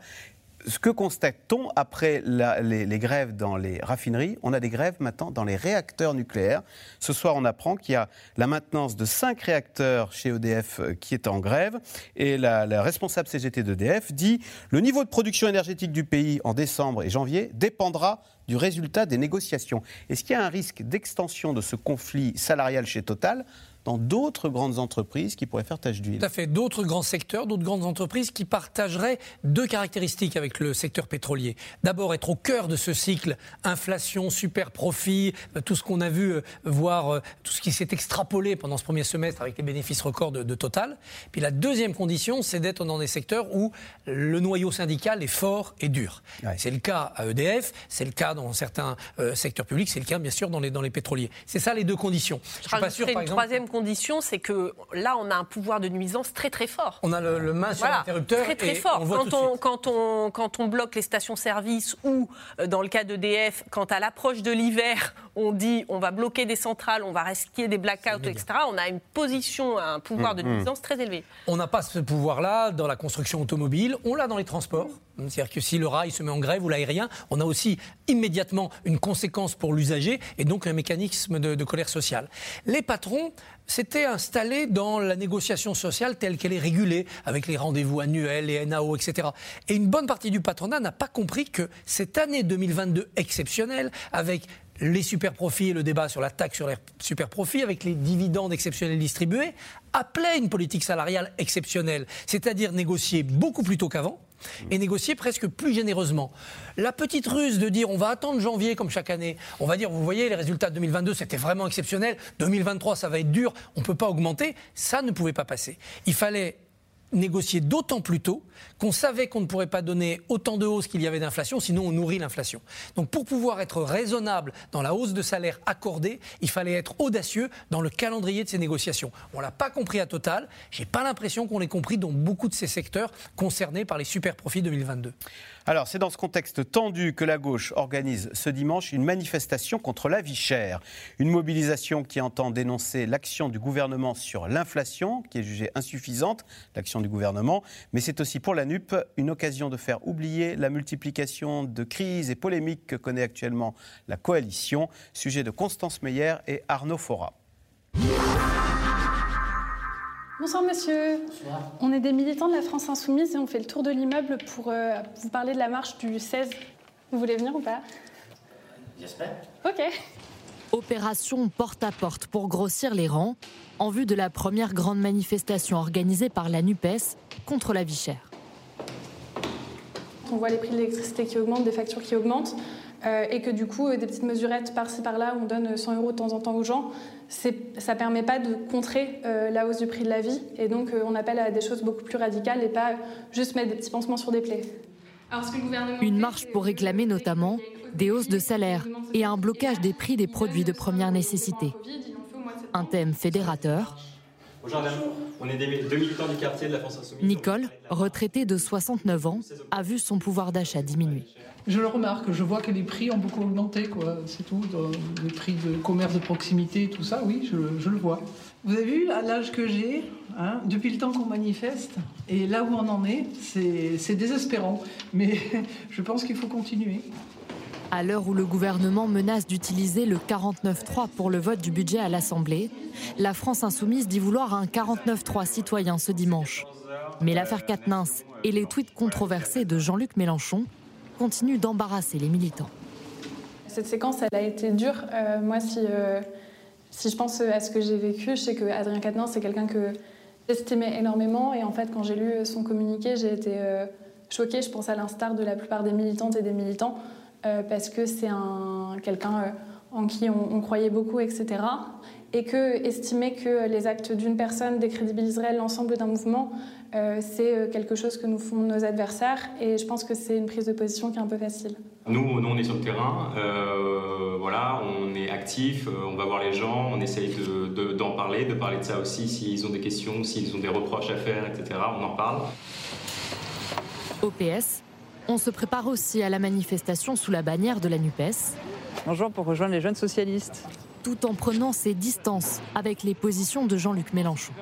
Ce que constate-t-on après les grèves dans les raffineries? On a des grèves maintenant dans les réacteurs nucléaires. Ce soir, on apprend qu'il y a la maintenance de cinq réacteurs chez EDF euh, qui est en grève. Et la, la responsable CGT d'EDF dit le niveau de production énergétique du pays en décembre et janvier dépendra du résultat des négociations. Est-ce qu'il y a un risque d'extension de ce conflit salarial chez Total? Dans d'autres grandes entreprises qui pourraient faire tache d'huile Tout à fait. D'autres grands secteurs, d'autres grandes entreprises qui partageraient deux caractéristiques avec le secteur pétrolier. D'abord, être au cœur de ce cycle inflation, super profit, euh, tout ce qu'on a vu, euh, voir euh, tout ce qui s'est extrapolé pendant ce premier semestre avec les bénéfices records de, de Total. Puis la deuxième condition, c'est d'être dans des secteurs où le noyau syndical est fort et dur. C'est le cas à EDF, c'est le cas dans certains euh, secteurs publics, c'est le cas bien sûr dans les, dans les pétroliers. C'est ça les deux conditions. Je suis pas sûr, par une exemple, troisième condition, c'est que là, on a un pouvoir de nuisance très très fort. On a le, main sur l'interrupteur. Très très fort. quand, on, quand, on, quand on bloque les stations-service ou, euh, dans le cas d'EDF, quand à l'approche de l'hiver, on dit on va bloquer des centrales, on va risquer des blackouts, etc., on a une position, un pouvoir de mmh, mmh. nuisance très élevé. On n'a pas ce pouvoir-là dans la construction automobile, on l'a dans les transports. C'est-à-dire que si le rail se met en grève ou l'aérien, on a aussi immédiatement une conséquence pour l'usager et donc un mécanisme de, colère sociale. Les patrons s'étaient installés dans la négociation sociale telle qu'elle est régulée, avec les rendez-vous annuels, les NAO, etc. Et une bonne partie du patronat n'a pas compris que cette année 2022 exceptionnelle, avec les super profits et le débat sur la taxe sur les super profits avec les dividendes exceptionnels distribués appelait une politique salariale exceptionnelle, c'est-à-dire négocier beaucoup plus tôt qu'avant, et négocier presque plus généreusement. La petite ruse de dire on va attendre janvier comme chaque année, on va dire vous voyez les résultats de 2022 c'était vraiment exceptionnel, 2023 ça va être dur, on ne peut pas augmenter, ça ne pouvait pas passer. Il fallait négocier d'autant plus tôt qu'on savait qu'on ne pourrait pas donner autant de hausse qu'il y avait d'inflation, sinon on nourrit l'inflation. Donc pour pouvoir être raisonnable dans la hausse de salaire accordée, il fallait être audacieux dans le calendrier de ces négociations. On l'a pas compris à Total, j'ai pas l'impression qu'on l'ait compris dans beaucoup de ces secteurs concernés par les super profits 2022. Alors, c'est dans ce contexte tendu que la gauche organise ce dimanche une manifestation contre la vie chère. Une mobilisation qui entend dénoncer l'action du gouvernement sur l'inflation, qui est jugée insuffisante, l'action du gouvernement. Mais c'est aussi pour la NUP une occasion de faire oublier la multiplication de crises et polémiques que connaît actuellement la coalition. Sujet de Constance Meyer et Arnaud Fora. Bonsoir monsieur. Bonsoir. On est des militants de la France Insoumise et on fait le tour de l'immeuble pour euh, vous parler de la marche du 16. Vous voulez venir ou pas? J'espère. Ok. Opération porte à porte pour grossir les rangs en vue de la première grande manifestation organisée par la NUPES contre la vie chère. On voit les prix de l'électricité qui augmentent, des factures qui augmentent. Euh, et que du coup, euh, des petites mesurettes par-ci par-là, on donne 100 euros de temps en temps aux gens, ça ne permet pas de contrer euh, la hausse du prix de la vie. Et donc, on appelle à des choses beaucoup plus radicales et pas juste mettre des petits pansements sur des plaies. Une marche pour réclamer notamment des hausses de salaire et un blocage des prix des produits de première nécessité. Un thème fédérateur. Bonjour on est deux militants du quartier de la France Insoumise. Nicole, retraitée de 69 ans, a vu son pouvoir d'achat diminuer. Je le remarque, je vois que les prix ont beaucoup augmenté, quoi. C'est tout, les prix de commerce de proximité, tout ça, oui, je, le vois. Vous avez vu, à l'âge que j'ai, hein, depuis le temps qu'on manifeste, et là où on en est, c'est désespérant. Mais je pense qu'il faut continuer. À l'heure où le gouvernement menace d'utiliser le 49-3 pour le vote du budget à l'Assemblée, la France insoumise dit vouloir un 49-3 citoyen ce dimanche. Mais l'affaire Katnins et les tweets controversés de Jean-Luc Mélenchon continue d'embarrasser les militants. Cette séquence, elle a été dure. Euh, moi, si, euh, si je pense à ce que j'ai vécu, je sais que Adrien Quatennens, c'est quelqu'un que j'estimais énormément. Et en fait, quand j'ai lu son communiqué, j'ai été euh, choquée, je pense à l'instar de la plupart des militantes et des militants, parce que c'est quelqu'un en qui on, on, croyait beaucoup, etc. Et que estimer que les actes d'une personne décrédibiliseraient l'ensemble d'un mouvement, euh, c'est euh, quelque chose que nous font nos adversaires et je pense que c'est une prise de position qui est un peu facile. Nous, on est sur le terrain, euh, voilà, on est actif, on va voir les gens, on essaye d'en parler, de parler de ça aussi s'ils ont des questions, s'ils ont des reproches à faire, etc. On en parle. OPS, on se prépare aussi à la manifestation sous la bannière de la NUPES. Bonjour pour rejoindre les jeunes socialistes. Tout en prenant ses distances avec les positions de Jean-Luc Mélenchon.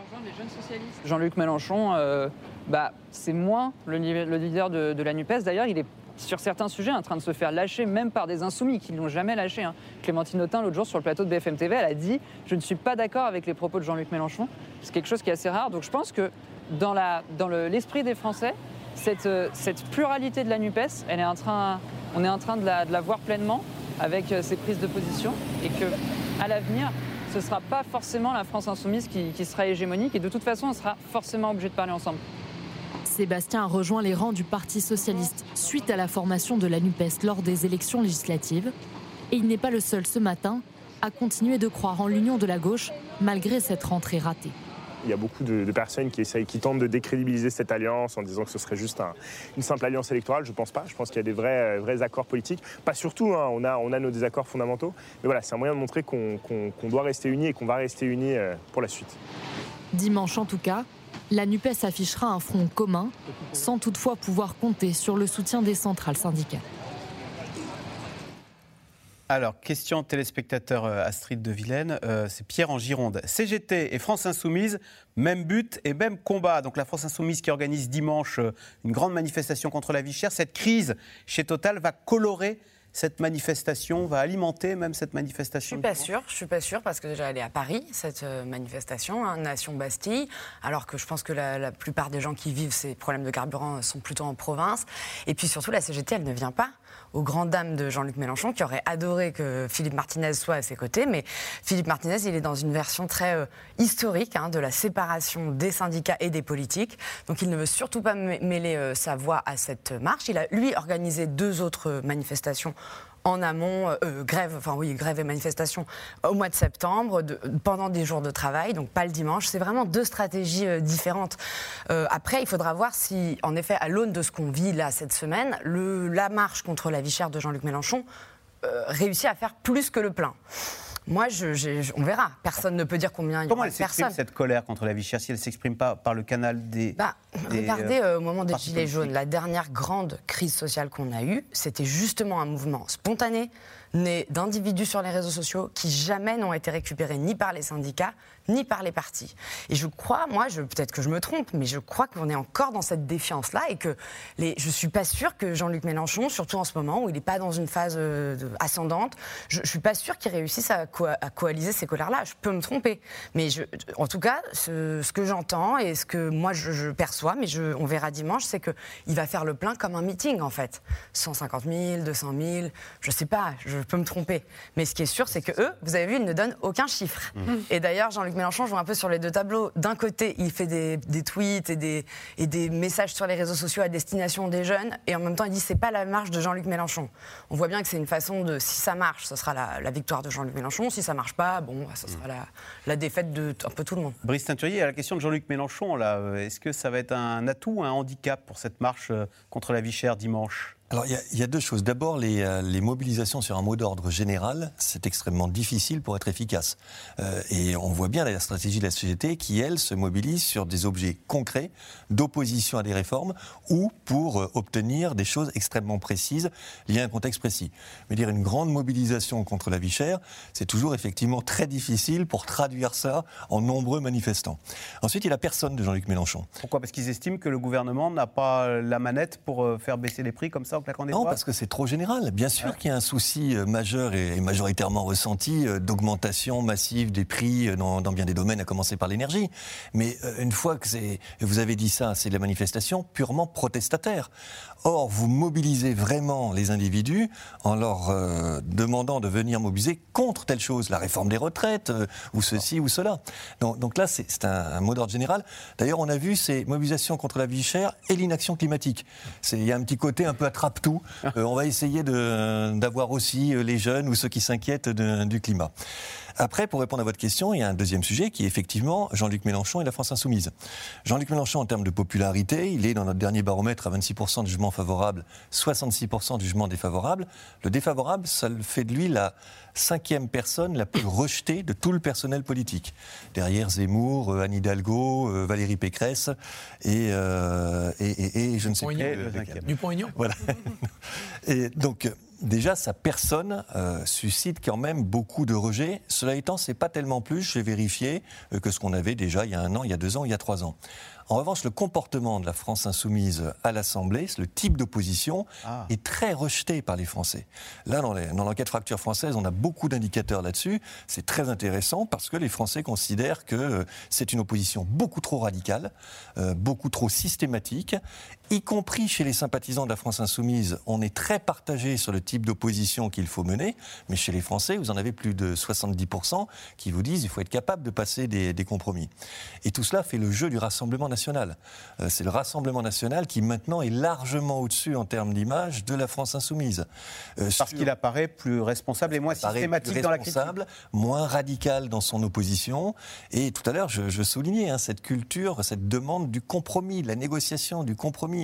Jean-Luc Mélenchon, euh, bah, c'est moins le, leader de, la NUPES. D'ailleurs, il est sur certains sujets en train de se faire lâcher, même par des insoumis qui ne l'ont jamais lâché. Hein. Clémentine Autain, l'autre jour, sur le plateau de BFM TV, elle a dit Je ne suis pas d'accord avec les propos de Jean-Luc Mélenchon. C'est quelque chose qui est assez rare. Donc je pense que dans, l'esprit des Français, euh, cette, pluralité de la NUPES, on est en train de la, voir pleinement avec euh, ces prises de position et que à l'avenir, ce ne sera pas forcément la France insoumise qui, sera hégémonique et de toute façon, on sera forcément obligé de parler ensemble. Sébastien a rejoint les rangs du Parti socialiste suite à la formation de la NUPES lors des élections législatives. Et il n'est pas le seul ce matin à continuer de croire en l'union de la gauche malgré cette rentrée ratée. Il y a beaucoup de, personnes qui, tentent de décrédibiliser cette alliance en disant que ce serait juste une simple alliance électorale. Je ne pense pas. Je pense qu'il y a des vrais, vrais accords politiques. Pas surtout, hein. on, a, on a nos désaccords fondamentaux. Mais voilà, c'est un moyen de montrer qu'on doit rester unis et qu'on va rester unis euh, pour la suite. Dimanche en tout cas, la NUPES affichera un front commun, sans toutefois pouvoir compter sur le soutien des centrales syndicales. Alors, question téléspectateur euh, Astrid de Vilaine, euh, c'est Pierre en Gironde. CGT et France Insoumise, même but et même combat. Donc la France Insoumise qui organise dimanche euh, une grande manifestation contre la vie chère. Cette crise chez Total va colorer cette manifestation va alimenter même cette manifestation Je suis pas sûre, je suis pas sûre parce que déjà elle est à Paris cette manifestation, hein, Nation Bastille, alors que je pense que la, la, plupart des gens qui vivent ces problèmes de carburant sont plutôt en province. Et puis surtout la CGT elle ne vient pas aux grandes dames de Jean-Luc Mélenchon, qui aurait adoré que Philippe Martinez soit à ses côtés. Mais Philippe Martinez, il est dans une version très euh, historique hein, de la séparation des syndicats et des politiques. Donc il ne veut surtout pas mêler euh, sa voix à cette marche. Il a, lui, organisé deux autres manifestations en amont, euh, euh, grève, enfin oui, grève et manifestation au mois de septembre, pendant des jours de travail, donc pas le dimanche. C'est vraiment deux stratégies euh, différentes. après, il faudra voir si, en effet, à l'aune de ce qu'on vit là cette semaine, la marche contre la vie chère de Jean-Luc Mélenchon réussit à faire plus que le plein. Moi, je, on verra. Personne ne peut dire combien il y Comment aura elle s'exprime cette colère contre la vie chère si elle ne s'exprime pas par le canal des. Bah, regardez, euh, au moment des Gilets jaunes, la dernière grande crise sociale qu'on a eue, c'était justement un mouvement spontané, né d'individus sur les réseaux sociaux qui jamais n'ont été récupérés ni par les syndicats, ni par les partis. Et je crois, moi, peut-être que je me trompe, mais je crois qu'on est encore dans cette défiance-là et que les, je ne suis pas sûre que Jean-Luc Mélenchon, surtout en ce moment où il n'est pas dans une phase euh, ascendante, je ne suis pas sûre qu'il réussisse à, coaliser ces colères-là. Je peux me tromper. Mais je, en tout cas, ce, que j'entends et ce que moi je, perçois, mais je, on verra dimanche, c'est qu'il va faire le plein comme un meeting en fait. 150 000, 200 000, je ne sais pas, je peux me tromper. Mais ce qui est sûr, c'est que eux, vous avez vu, ils ne donnent aucun chiffre. Mmh. Et d'ailleurs, Jean-Luc Mélenchon joue un peu sur les deux tableaux. D'un côté, il fait des, tweets et des, messages sur les réseaux sociaux à destination des jeunes, et en même temps, il dit c'est pas la marche de Jean-Luc Mélenchon. On voit bien que c'est une façon de, si ça marche, ce sera la, victoire de Jean-Luc Mélenchon. Si ça marche pas, bon, bah, ce sera la, défaite de un peu tout le monde. Brice Teinturier, à la question de Jean-Luc Mélenchon, là, est-ce que ça va être un atout ou un handicap pour cette marche euh, contre la vie chère dimanche? Alors il y, a deux choses. D'abord, les, euh, les, mobilisations sur un mot d'ordre général, c'est extrêmement difficile pour être efficace. Euh, et on voit bien la stratégie de la société qui, elle, se mobilise sur des objets concrets d'opposition à des réformes ou pour euh, obtenir des choses extrêmement précises liées à un contexte précis. Mais dire une grande mobilisation contre la vie chère, c'est toujours effectivement très difficile pour traduire ça en nombreux manifestants. Ensuite, il n'y a personne de Jean-Luc Mélenchon. Pourquoi? Parce qu'ils estiment que le gouvernement n'a pas la manette pour faire baisser les prix comme ça non, parce que c'est trop général. Bien sûr qu'il y a un souci euh, majeur et majoritairement ressenti euh, d'augmentation massive des prix euh, dans, bien des domaines, à commencer par l'énergie. Mais une fois que c'est, vous avez dit ça, c'est de la manifestation purement protestataire. Or, vous mobilisez vraiment les individus en leur demandant de venir mobiliser contre telle chose, la réforme des retraites, ou ceci ou cela. Donc, donc là, c'est un, un, mot d'ordre général. D'ailleurs, on a vu ces mobilisations contre la vie chère et l'inaction climatique. Il y a un petit côté un peu attrapé tout. Euh, on va essayer d'avoir aussi euh, les jeunes ou ceux qui s'inquiètent du climat. Après, pour répondre à votre question, il y a un deuxième sujet qui est effectivement Jean-Luc Mélenchon et la France insoumise. Jean-Luc Mélenchon, en termes de popularité, il est dans notre dernier baromètre à 26% de jugements favorables, 66% de jugements défavorables. Le défavorable, ça fait de lui la cinquième personne la plus rejetée de tout le personnel politique. Derrière Zemmour, euh, Anne Hidalgo, euh, Valérie Pécresse et, euh, et, je ne sais plus. Dupont-Aignan. Voilà. et donc, déjà, sa personne euh, suscite quand même beaucoup de rejets. Cela étant, c'est pas tellement plus, j'ai vérifié, euh, que ce qu'on avait déjà il y a un an, il y a deux ans, il y a trois ans. En revanche, le comportement de la France insoumise à l'Assemblée, le type d'opposition, ah. est très rejeté par les Français. Là, dans l'enquête fracture française, on a beaucoup d'indicateurs là-dessus. C'est très intéressant parce que les Français considèrent que euh, c'est une opposition beaucoup trop radicale, euh, beaucoup trop systématique, y compris chez les sympathisants de la France insoumise. On est très partagé sur le type d'opposition qu'il faut mener, mais chez les Français, vous en avez plus de 70% qui vous disent qu'il faut être capable de passer des, des compromis. Et tout cela fait le jeu du Rassemblement national national. Euh, c'est le Rassemblement national qui maintenant est largement au-dessus en termes d'image de la France insoumise. Euh, Parce qu'il apparaît plus responsable et moins systématique dans la critique. moins radical dans son opposition. Et tout à l'heure, je, soulignais hein, cette culture, cette demande du compromis, de la négociation, du compromis.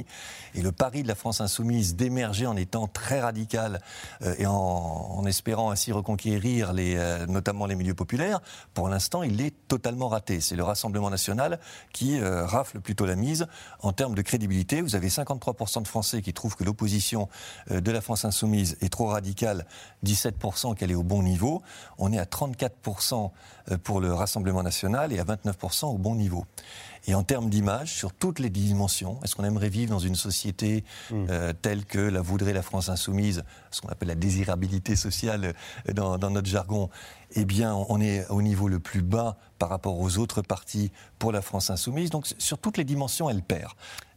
Et le pari de la France insoumise d'émerger en étant très radical euh, et en, espérant ainsi reconquérir les, notamment les milieux populaires, pour l'instant, il est totalement raté. C'est le Rassemblement national qui rafle plutôt la mise en termes de crédibilité. Vous avez 53% de Français qui trouvent que l'opposition euh, de la France insoumise est trop radicale, 17% qu'elle est au bon niveau. On est à 34% euh, pour le Rassemblement national et à 29% au bon niveau. Et en termes d'image, sur toutes les dimensions, est-ce qu'on aimerait vivre dans une société mmh. euh, telle que la voudrait la France insoumise, ce qu'on appelle la désirabilité sociale dans, dans notre jargon? Eh bien, on est au niveau le plus bas par rapport aux autres partis pour la France insoumise. Donc, sur toutes les dimensions, elle perd.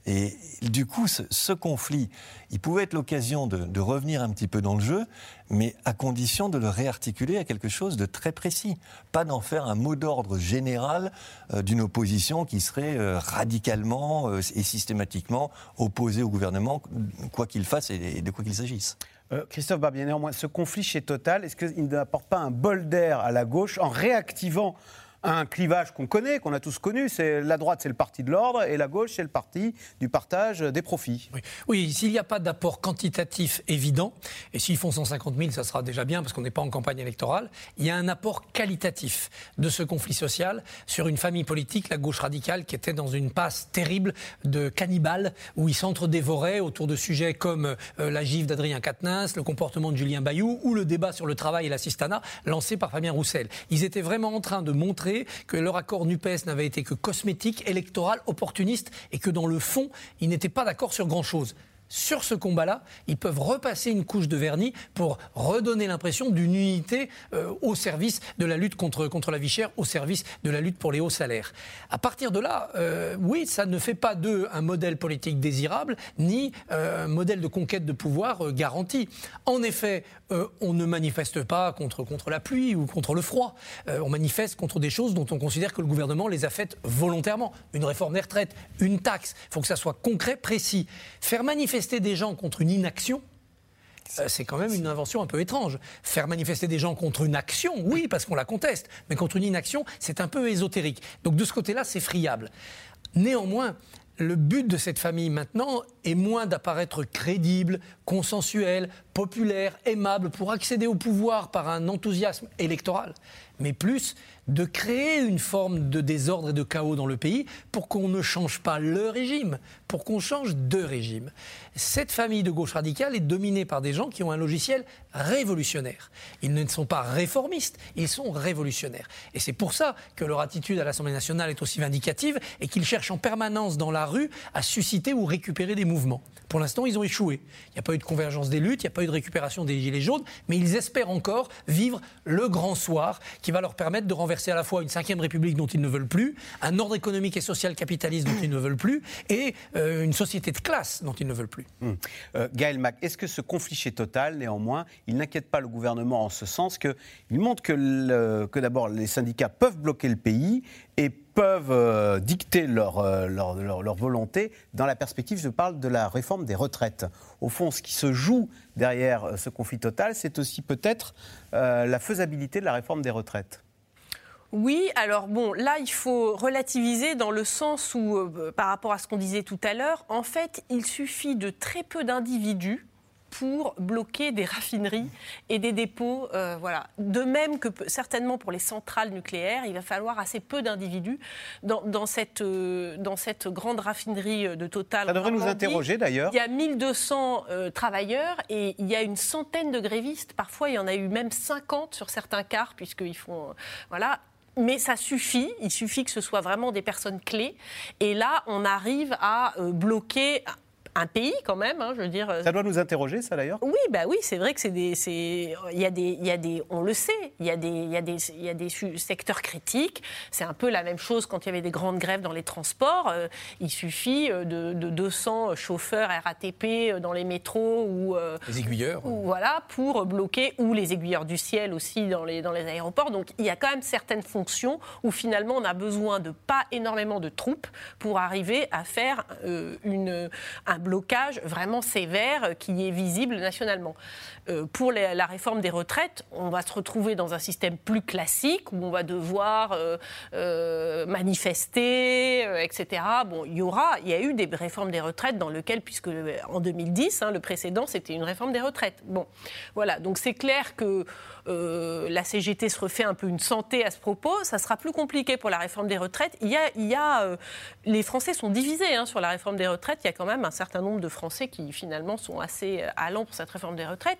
Et du coup, ce, conflit, il pouvait être l'occasion de, revenir un petit peu dans le jeu, mais à condition de le réarticuler à quelque chose de très précis. Pas d'en faire un mot d'ordre général euh, d'une opposition qui serait euh, radicalement euh, et systématiquement opposée au gouvernement, quoi qu'il fasse et de quoi qu'il s'agisse. Christophe Barbier, néanmoins, ce conflit chez Total, est-ce qu'il n'apporte pas un bol d'air à la gauche en réactivant un clivage qu'on connaît, qu'on a tous connu. C'est la droite, c'est le parti de l'ordre, et la gauche, c'est le parti du partage des profits. Oui, s'il n'y a pas d'apport quantitatif évident, et s'ils font 150 000, ça sera déjà bien parce qu'on n'est pas en campagne électorale. Il y a un apport qualitatif de ce conflit social sur une famille politique, la gauche radicale, qui était dans une passe terrible de cannibales où ils s'entre-dévoraient autour de sujets comme euh, la gifle d'Adrien Quatennens, le comportement de Julien Bayou ou le débat sur le travail et l'assistanat lancé par Fabien Roussel. Ils étaient vraiment en train de montrer que leur accord NUPES n'avait été que cosmétique, électoral, opportuniste, et que dans le fond, ils n'étaient pas d'accord sur grand-chose sur ce combat-là, ils peuvent repasser une couche de vernis pour redonner l'impression d'une unité euh, au service de la lutte contre, la vie chère, au service de la lutte pour les hauts salaires. À partir de là, euh, oui, ça ne fait pas d'eux un modèle politique désirable, ni euh, un modèle de conquête de pouvoir garanti. En effet, on ne manifeste pas contre, contre la pluie ou contre le froid. on manifeste contre des choses dont on considère que le gouvernement les a faites volontairement. Une réforme des retraites, une taxe. Il faut que ça soit concret, précis. Faire manifester manifester des gens contre une inaction, euh, c'est quand même une invention un peu étrange. Faire manifester des gens contre une action, oui, parce qu'on la conteste, mais contre une inaction, c'est un peu ésotérique. Donc de ce côté-là, c'est friable. Néanmoins, le but de cette famille maintenant est moins d'apparaître crédible, consensuel, populaire, aimable pour accéder au pouvoir par un enthousiasme électoral, mais plus de créer une forme de désordre et de chaos dans le pays pour qu'on ne change pas le régime, pour qu'on change de régime. Cette famille de gauche radicale est dominée par des gens qui ont un logiciel révolutionnaire. Ils ne sont pas réformistes, ils sont révolutionnaires. Et c'est pour ça que leur attitude à l'Assemblée nationale est aussi vindicative et qu'ils cherchent en permanence dans la rue à susciter ou récupérer des mouvements. Pour l'instant, ils ont échoué. Il n'y a pas eu de convergence des luttes, il n'y a pas eu de récupération des Gilets jaunes, mais ils espèrent encore vivre le grand soir qui va leur permettre de renverser à la fois une cinquième république dont ils ne veulent plus, un ordre économique et social capitaliste dont ils ne veulent plus, et euh, une société de classe dont ils ne veulent plus. Hum. Euh, Gaël Mac, est-ce que ce conflit chez Total, néanmoins, il n'inquiète pas le gouvernement en ce sens qu'il montre que, que d'abord les syndicats peuvent bloquer le pays et peuvent euh, dicter leur, leur, volonté dans la perspective, je parle de la réforme des retraites. Au fond, ce qui se joue derrière ce conflit total, c'est aussi peut-être la faisabilité de la réforme des retraites. Oui, alors bon, là, il faut relativiser dans le sens où, euh, par rapport à ce qu'on disait tout à l'heure, en fait, il suffit de très peu d'individus pour bloquer des raffineries et des dépôts. Euh, voilà. De même que certainement pour les centrales nucléaires, il va falloir assez peu d'individus dans, cette, euh, dans cette grande raffinerie de Total. Ça devrait nous interroger d'ailleurs. Il y a 1200 travailleurs et il y a une centaine de grévistes. Parfois, il y en a eu même 50 sur certains quarts, puisqu'ils font. voilà mais ça suffit, il suffit que ce soit vraiment des personnes clés. Et là, on arrive à euh, bloquer un pays quand même, hein, je veux dire. Ça doit nous interroger, ça d'ailleurs Oui, bah oui, c'est vrai que c'est des, il y a des, il y a des, on le sait, il y a des, il y a des, il y a des secteurs critiques. C'est un peu la même chose quand il y avait des grandes grèves dans les transports. Euh, il suffit de, de, 200 chauffeurs RATP dans les métros ou les aiguilleurs, ou, voilà, pour bloquer ou les aiguilleurs du ciel aussi dans les, dans les aéroports. Donc il y a quand même certaines fonctions où finalement on a besoin de pas énormément de troupes pour arriver à faire une, un blocage vraiment sévère qui est visible nationalement. Euh, pour la réforme des retraites, on va se retrouver dans un système plus classique où on va devoir euh, euh, manifester, etc. Bon, il y aura, il y a eu des réformes des retraites dans lesquelles, puisque en 2010, hein, le précédent, c'était une réforme des retraites. Bon, voilà. Donc c'est clair que la CGT se refait un peu une santé à ce propos. Ça sera plus compliqué pour la réforme des retraites. Il y a, il y a les Français sont divisés hein, sur la réforme des retraites. Il y a quand même un certain nombre de Français qui finalement sont assez allants pour cette réforme des retraites.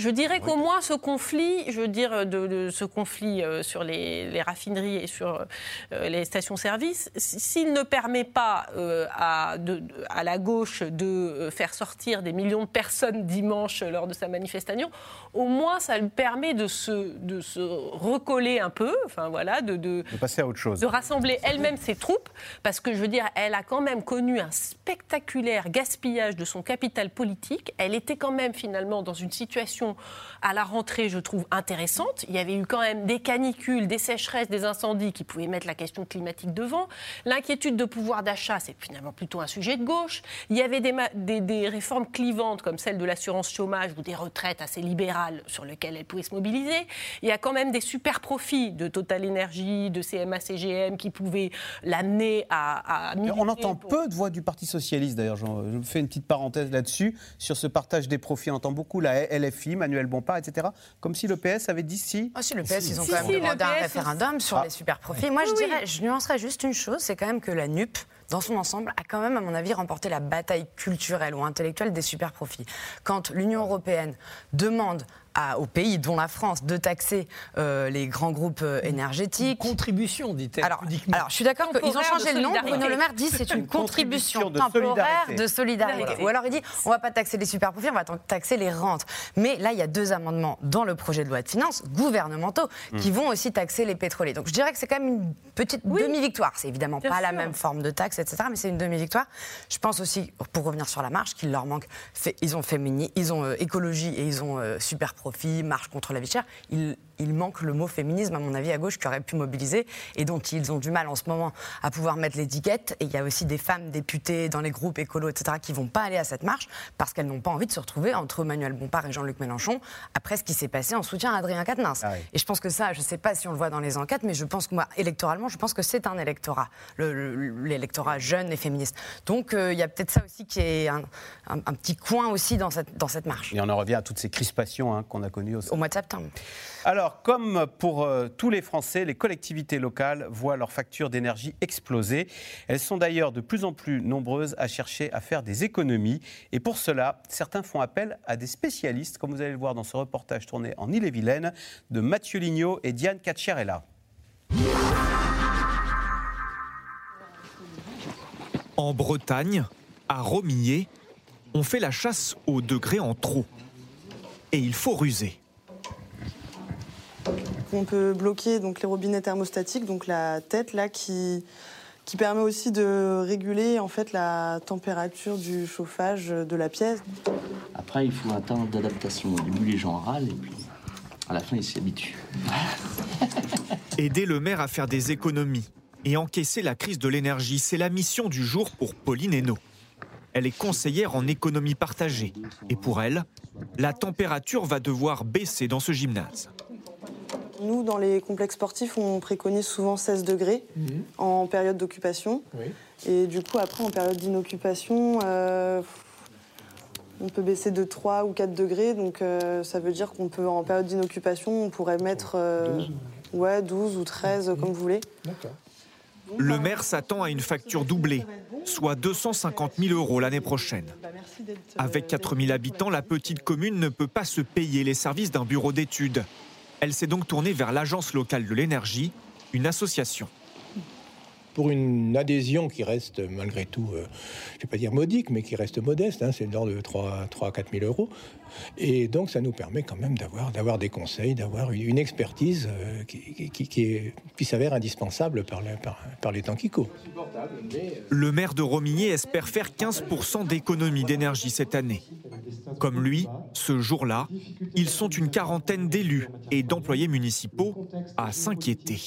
Je dirais qu'au moins ce conflit, je veux dire, de, ce conflit euh, sur les, raffineries et sur euh, les stations-service, s'il ne permet pas euh, à, à, la gauche de faire sortir des millions de personnes dimanche lors de sa manifestation, au moins ça lui permet de se, de se recoller un peu, enfin voilà, de, de, passer à autre chose. De rassembler elle-même ses troupes, parce que je veux dire, elle a quand même connu un spectaculaire gaspillage de son capital politique. Elle était quand même finalement dans une situation à la rentrée, je trouve, intéressante. Il y avait eu quand même des canicules, des sécheresses, des incendies qui pouvaient mettre la question climatique devant. L'inquiétude de pouvoir d'achat, c'est finalement plutôt un sujet de gauche. Il y avait des, des, réformes clivantes comme celle de l'assurance chômage ou des retraites assez libérales sur lesquelles elle pouvait se mobiliser. Il y a quand même des super profits de Total Energy, de CMA-CGM qui pouvaient l'amener à, On entend peu de voix du Parti Socialiste d'ailleurs. Je fais une petite parenthèse là-dessus. Sur ce partage des profits, on entend beaucoup la LFI, Manuel Bompard, etc. Comme si le PS avait dit si. Ah si, le PS, ils ont quand même demandé un référendum sur ah. les super profits. Moi, je dirais, je nuancerais juste une chose, c'est quand même que la NUP, dans son ensemble, a quand même, à mon avis, remporté la bataille culturelle ou intellectuelle des super profits. Quand l'Union européenne demande aux pays, dont la France, de taxer euh, les grands groupes euh, énergétiques. contribution, dit-elle. Alors, alors, je suis d'accord qu'ils ont changé le nom. Bruno Le Maire dit c'est une, contribution, temporaire de solidarité. Ou alors il dit on va pas taxer les super profits, on va taxer les rentes. Mais là, il y a deux amendements dans le projet de loi de finances gouvernementaux qui hmm. vont aussi taxer les pétroliers. Donc je dirais que c'est quand même une petite demi-victoire. C'est évidemment pas la même forme de taxe, etc. Mais c'est une demi-victoire. Je pense aussi, pour revenir sur la marche, qu'il leur manque. ils ont féminin, ils ont euh, écologie et ils ont super profit, marche contre la vie chère, il, il, manque le mot féminisme, à mon avis, à gauche, qui aurait pu mobiliser et dont ils ont du mal en ce moment à pouvoir mettre l'étiquette. Et il y a aussi des femmes députées dans les groupes écolos, etc., qui vont pas aller à cette marche parce qu'elles n'ont pas envie de se retrouver entre Manuel Bompard et Jean-Luc Mélenchon après ce qui s'est passé en soutien à Adrien Quatennens. Ah et je pense que ça, je ne sais pas si on le voit dans les enquêtes, mais je pense que moi, électoralement, je pense que c'est un électorat, l'électorat jeune et féministe. Donc euh, il y a peut-être ça aussi qui est un, petit coin aussi dans cette, dans cette marche. Et on en revient à toutes ces crispations hein, qu'on a connues au, au mois de septembre. Alors, comme pour euh, tous les Français, les collectivités locales voient leurs factures d'énergie exploser. Elles sont d'ailleurs de plus en plus nombreuses à chercher à faire des économies. Et pour cela, certains font appel à des spécialistes, comme vous allez le voir dans ce reportage tourné en Ille-et-Vilaine de Mathieu Lignot et Diane Cacciarella. En Bretagne, à Romillet, on fait la chasse au degré en trop. Et il faut ruser. On peut bloquer donc les robinets thermostatiques, donc la tête là qui, qui permet aussi de réguler en fait la température du chauffage de la pièce. Après, il faut un temps d'adaptation. Au début, les gens râlent et puis à la fin, ils s'y habituent. Aider le maire à faire des économies et encaisser la crise de l'énergie, c'est la mission du jour pour Pauline Hainaut. Elle est conseillère en économie partagée et pour elle, la température va devoir baisser dans ce gymnase. Nous, dans les complexes sportifs, on préconise souvent 16 degrés mhm. en période d'occupation. Et du coup, après, en période d'inoccupation, euh, on peut baisser de 3 ou 4 degrés. Donc, euh, ça veut dire qu'on peut, en période d'inoccupation, on pourrait mettre 12. Euh, ouais, 12 ou 13, mhm. comme vous voulez. Le maire s'attend à une facture doublée, soit 250 000 euros l'année prochaine. Avec 4 000 habitants, la petite commune ne peut pas se payer les services d'un bureau d'études. Elle s'est donc tournée vers l'Agence locale de l'énergie, une association. pour une adhésion qui reste malgré tout, je ne vais pas dire modique, mais qui reste modeste, hein, c'est l'ordre de 3, 3 4 000 euros. Et donc ça nous permet quand même d'avoir, d'avoir des conseils, d'avoir une, expertise qui, qui, qui, s'avère indispensable par, par, par, les temps qui courent. Le maire de Romigny espère faire 15% d'économie d'énergie cette année. Comme lui, ce jour-là, ils sont une quarantaine d'élus et d'employés municipaux à s'inquiéter.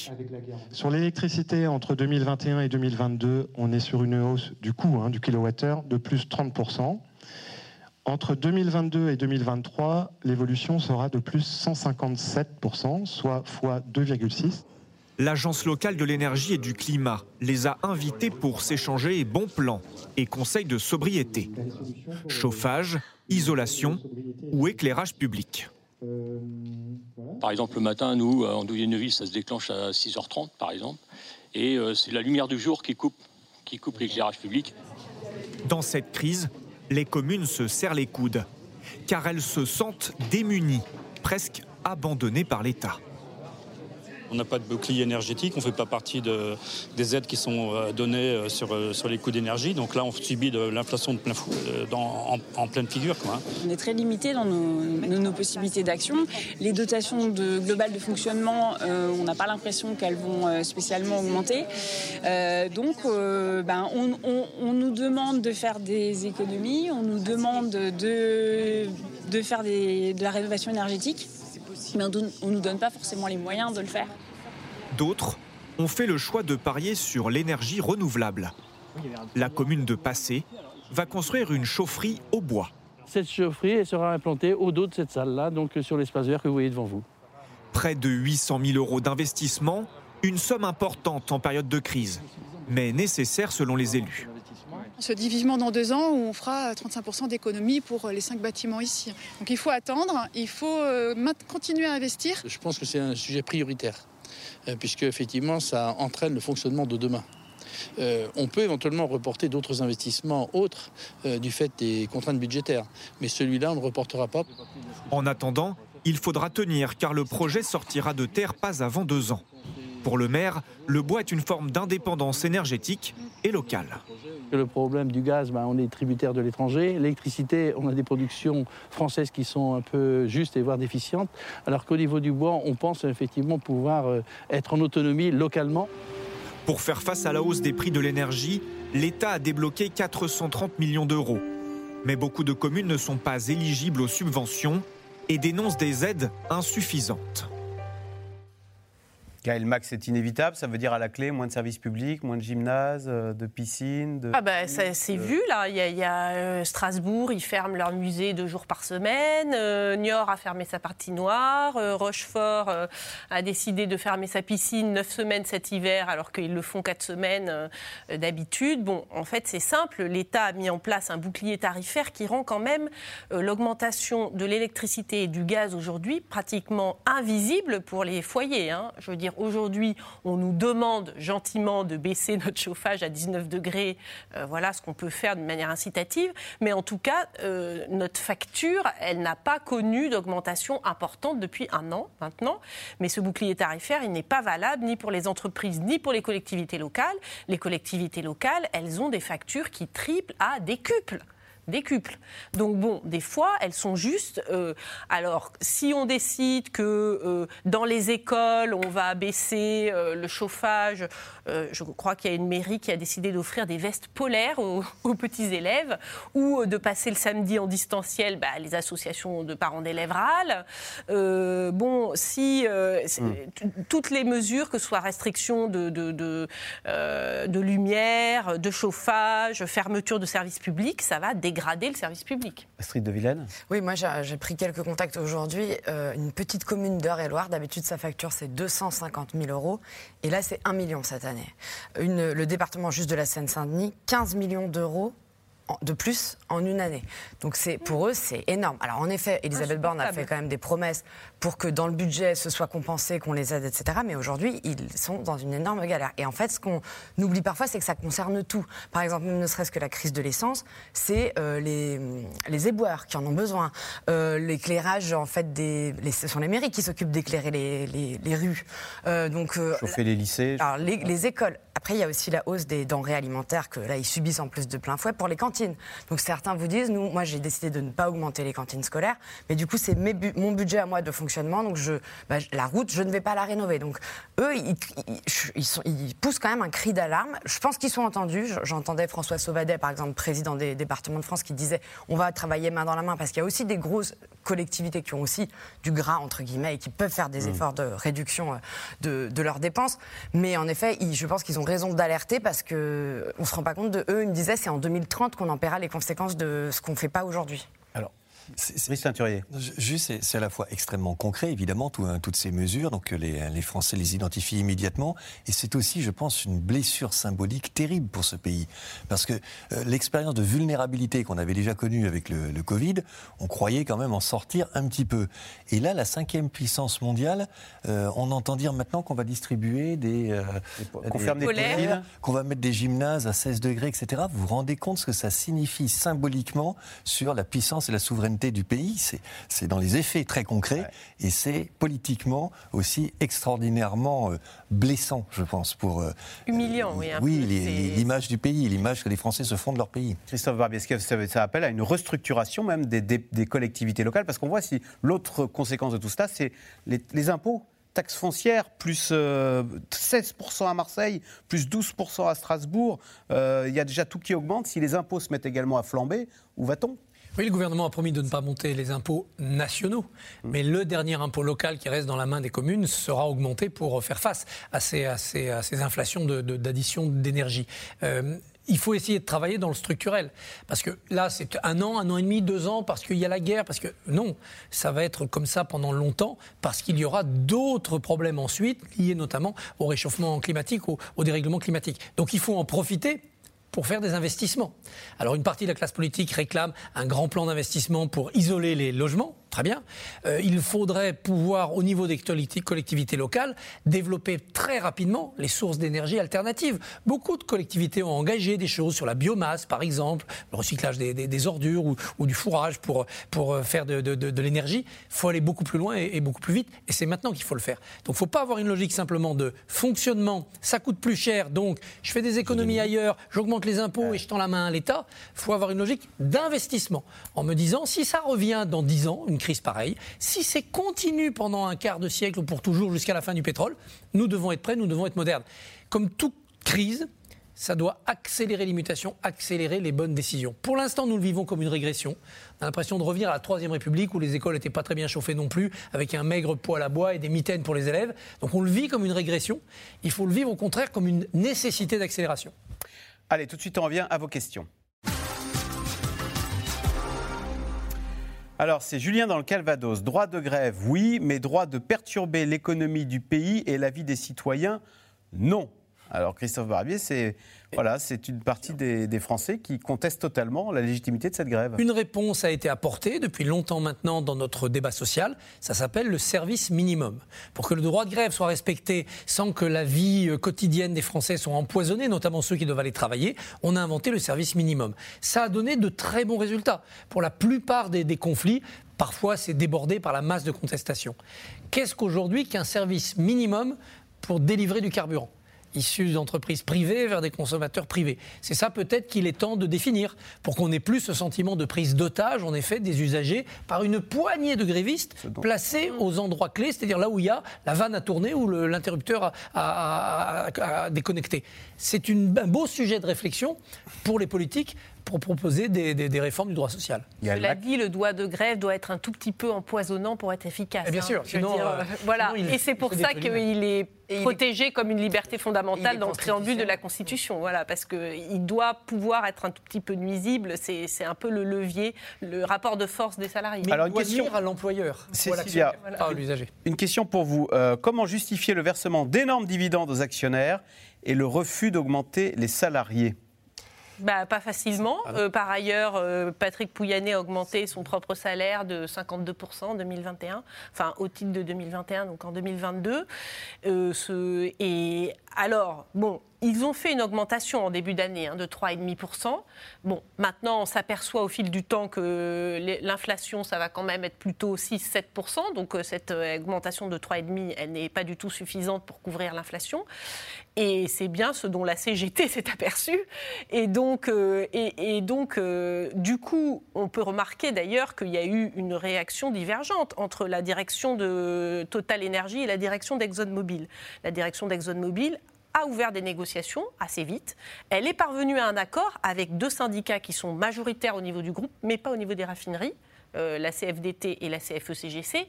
Sur l'électricité, entre 2021 et 2022, on est sur une hausse du coût hein, du kilowattheure de plus 30%. Entre 2022 et 2023, l'évolution sera de plus 157%, soit x 2,6 l'Agence locale de l'énergie et du climat les a invités pour s'échanger bons plans et conseils de sobriété. Chauffage, isolation ou éclairage public. Par exemple, le matin, nous, en Douillet-Neuville, ça se déclenche à 6h30, par exemple. Et euh, c'est la lumière du jour qui coupe, qui coupe l'éclairage public. Dans cette crise, les communes se serrent les coudes, car elles se sentent démunies, presque abandonnées par l'État. On n'a pas de bouclier énergétique, on ne fait pas partie de, des aides qui sont euh, données euh, sur, euh, sur les coûts d'énergie. Donc là, on subit de l'inflation en, pleine figure. Hein. On est très limité dans nos, possibilités d'action. Les dotations globales de fonctionnement, on n'a pas l'impression qu'elles vont spécialement augmenter. donc, ben, on, nous demande de faire des économies, on nous demande de, de faire de la rénovation énergétique mais on ne nous donne pas forcément les moyens de le faire. D'autres ont fait le choix de parier sur l'énergie renouvelable. La commune de Passé va construire une chaufferie au bois. Cette chaufferie sera implantée au dos de cette salle-là, donc sur l'espace vert que vous voyez devant vous. Près de 800 000 euros d'investissement, une somme importante en période de crise, mais nécessaire selon les élus. On se dit vivement dans deux ans où on fera 35% d'économie pour les cinq bâtiments ici. Donc il faut attendre, il faut euh, continuer à investir. Je pense que c'est un sujet prioritaire, euh, puisque effectivement ça entraîne le fonctionnement de demain. Euh, on peut éventuellement reporter d'autres investissements autres du fait des contraintes budgétaires, mais celui-là on ne reportera pas. En attendant, il faudra tenir car le projet sortira de terre pas avant deux ans. Pour le maire, le bois est une forme d'indépendance énergétique et locale. Le problème du gaz, ben, on est tributaire de l'étranger. L'électricité, on a des productions françaises qui sont un peu justes et voire déficientes. Alors qu'au niveau du bois, on pense effectivement pouvoir euh, être en autonomie localement. Pour faire face à la hausse des prix de l'énergie, l'État a débloqué 430 millions d'euros. Mais beaucoup de communes ne sont pas éligibles aux subventions et dénoncent des aides insuffisantes. Gaël Max, c'est inévitable. Ça veut dire à la clé moins de services publics, moins de gymnases, euh, de piscines. De... Ah ben, c'est vu là. Il y a, euh, Strasbourg, ils ferment leur musée deux jours par semaine. Euh, Niort a fermé sa noire. Rochefort a décidé de fermer sa piscine neuf semaines cet hiver, alors qu'ils le font quatre semaines d'habitude. Bon, en fait, c'est simple. L'État a mis en place un bouclier tarifaire qui rend quand même l'augmentation de l'électricité et du gaz aujourd'hui pratiquement invisible pour les foyers. Hein. Je veux dire aujourd'hui, on nous demande gentiment de baisser notre chauffage à 19 degrés, euh, voilà ce qu'on peut faire de manière incitative, mais en tout cas, euh, notre facture, elle n'a pas connu d'augmentation importante depuis un an maintenant, mais ce bouclier tarifaire, il n'est pas valable ni pour les entreprises ni pour les collectivités locales. Les collectivités locales, elles ont des factures qui triplent à décuplent décuple. Donc bon, des fois, elles sont justes. Euh, alors, si on décide que euh, dans les écoles, on va baisser euh, le chauffage, je crois qu'il y a une mairie qui a décidé d'offrir des vestes polaires aux, petits élèves ou de passer le samedi en distanciel, bah, les associations de parents d'élèves râlent. bon, si hmm. toutes les mesures, que ce soit restriction de, de, de, lumière, de chauffage, fermeture de services publics, ça va dégrader dégrader le service public. Astrid de Vilaine Oui, moi j'ai pris quelques contacts aujourd'hui. Euh, une petite commune d'Eure-et-Loire, d'habitude sa facture c'est 250 000 euros. Et là c'est 1 million cette année. Une, le département juste de la Seine-Saint-Denis, 15 millions d'euros de plus en une année. Donc c'est pour eux, c'est énorme. Alors en effet, Elisabeth Borne a fait quand même des promesses pour que dans le budget ce soit compensé, qu'on les aide, etc. Mais aujourd'hui, ils sont dans une énorme galère. Et en fait, ce qu'on oublie parfois, c'est que ça concerne tout. Par exemple, même ne serait-ce que la crise de l'essence, c'est euh, les, les éboueurs qui en ont besoin. Euh, l'éclairage, en fait, des, ce sont les mairies qui s'occupent d'éclairer les, les, rues. Euh, donc, Chauffer les lycées. Alors, les, les écoles. Après, il y a aussi la hausse des denrées alimentaires que là, ils subissent en plus de plein fouet pour les cantines. Donc certains vous disent, nous, moi, j'ai décidé de ne pas augmenter les cantines scolaires, mais du coup, c'est mon budget à moi de fonctionnement. Donc je, bah, la route, je ne vais pas la rénover. Donc eux, ils, ils, poussent quand même un cri d'alarme. Je pense qu'ils sont entendus. J'entendais François Sauvadet, par exemple, président des départements de France, qui disait, on va travailler main dans la main parce qu'il y a aussi des grosses collectivités qui ont aussi du gras, entre guillemets, et qui peuvent faire des mmh. efforts de réduction euh, de, leurs dépenses. Mais en effet, je pense qu'ils ont raison d'alerter parce qu'on ne se rend pas compte de eux. Ils me disaient c'est en 2030 qu'on en paiera les conséquences de ce qu'on ne fait pas aujourd'hui. C'est Ceinturier. Juste, c'est à la fois extrêmement concret, évidemment, hein, toutes ces mesures, donc les, les Français les identifient immédiatement, et c'est aussi, je pense, une blessure symbolique terrible pour ce pays, parce que euh, l'expérience de vulnérabilité qu'on avait déjà connue avec le, Covid, on croyait quand même en sortir un petit peu. Et là, la cinquième puissance mondiale, euh, on entend dire maintenant qu'on va distribuer des, euh, qu'on va mettre des gymnases à 16 degrés, etc. Vous vous rendez compte ce que ça signifie symboliquement sur la puissance et la souveraineté du pays, c'est dans les effets très concrets et c'est politiquement aussi extraordinairement euh, blessant, je pense, pour... Euh, Humiliant, oui. oui, l'image du pays, l'image que les Français se font de leur pays. Christophe Barbier, ça appelle à une restructuration même des, collectivités locales Parce qu'on voit si l'autre conséquence de tout cela, c'est les, impôts taxes foncières, plus 16% euh, à Marseille, plus 12% à Strasbourg. Il y a déjà tout qui augmente. Si les impôts se mettent également à flamber, où va-t-on? Oui, le gouvernement a promis de ne pas monter les impôts nationaux, mais le dernier impôt local qui reste dans la main des communes sera augmenté pour faire face à ces, à ces, inflations d'addition d'énergie. Euh, il faut essayer de travailler dans le structurel. Parce que là, c'est un an, un an et demi, deux ans, parce qu'il y a la guerre, parce que non, ça va être comme ça pendant longtemps, parce qu'il y aura d'autres problèmes ensuite, liés notamment au réchauffement climatique, au, au dérèglement climatique. Donc il faut en profiter pour faire des investissements. Alors une partie de la classe politique réclame un grand plan d'investissement pour isoler les logements, Très bien. Euh, il faudrait pouvoir, au niveau des collectivités locales, développer très rapidement les sources d'énergie alternatives. Beaucoup de collectivités ont engagé des choses sur la biomasse, par exemple, le recyclage des, ordures ou, du fourrage pour, pour euh, faire de, l'énergie. Il faut aller beaucoup plus loin et, beaucoup plus vite. Et c'est maintenant qu'il faut le faire. Donc il ne faut pas avoir une logique simplement de fonctionnement. Ça coûte plus cher, donc je fais des économies ailleurs, j'augmente les impôts et je tends la main à l'État. Il faut avoir une logique d'investissement. En me disant, si ça revient dans 10 ans, une crise pareille. Si c'est continu pendant un quart de siècle ou pour toujours jusqu'à la fin du pétrole, nous devons être prêts, nous devons être modernes. Comme toute crise, ça doit accélérer les mutations, accélérer les bonnes décisions. Pour l'instant, nous le vivons comme une régression. On a l'impression de revenir à la Troisième République où les écoles n'étaient pas très bien chauffées non plus, avec un maigre poêle à bois et des mitaines pour les élèves. Donc on le vit comme une régression. Il faut le vivre au contraire comme une nécessité d'accélération. Allez, tout de suite, on revient à vos questions. Alors, c'est Julien dans le Calvados. Droit de grève, oui, mais droit de perturber l'économie du pays et la vie des citoyens, non. Alors, Christophe Barbier, c'est voilà, c'est une partie des, Français qui contestent totalement la légitimité de cette grève. Une réponse a été apportée depuis longtemps maintenant dans notre débat social. Ça s'appelle le service minimum. Pour que le droit de grève soit respecté sans que la vie euh, quotidienne des Français soit empoisonnée, notamment ceux qui doivent aller travailler, on a inventé le service minimum. Ça a donné de très bons résultats. Pour la plupart des, des conflits, parfois c'est débordé par la masse de contestation. Qu'est-ce qu'aujourd'hui qu'un service minimum pour délivrer du carburant? Issus d'entreprises privées vers des consommateurs privés. C'est ça peut-être qu'il est temps de définir, pour qu'on n'ait plus ce sentiment de prise d'otage, en effet, des usagers par une poignée de grévistes placés aux endroits clés, c'est-à-dire là où il y a la vanne à tourner ou l'interrupteur à, déconnecter. C'est un beau sujet de réflexion pour les politiques, pour proposer des, réformes du droit social. Cela dit, le droit de grève doit être un tout petit peu empoisonnant pour être efficace. Eh bien hein, sûr, sinon, euh, voilà. et c'est pour ça qu'il est protégé comme une liberté fondamentale dans le préambule de la Constitution. Voilà, parce qu'il doit pouvoir être un tout petit peu nuisible. C'est un peu le levier, le rapport de force des salariés. Alors, une question à l'employeur, à l'usager. Une question pour vous. Euh, comment justifier le versement d'énormes dividendes aux actionnaires et le refus d'augmenter les salariés? Bah, Pas facilement. Ah euh, par ailleurs, euh, Patrick Pouyanné a augmenté son propre salaire de 52% en 2021, enfin au titre de 2021, donc en 2022. Euh, ce, et alors, bon, ils ont fait une augmentation en début d'année hein, de 3,5%. Bon, maintenant, on s'aperçoit au fil du temps que l'inflation, ça va quand même être plutôt 6-7%. Donc, cette augmentation de 3,5%, elle n'est pas du tout suffisante pour couvrir l'inflation. Et c'est bien ce dont la CGT s'est aperçue. Et donc, euh, et, donc euh, du coup, on peut remarquer d'ailleurs qu'il y a eu une réaction divergente entre la direction de Total Energy et la direction d'ExxonMobil. La direction d'ExxonMobil a ouvert des négociations assez vite. Elle est parvenue à un accord avec deux syndicats qui sont majoritaires au niveau du groupe, mais pas au niveau des raffineries. Euh, la CFDT et la CFE-CGC.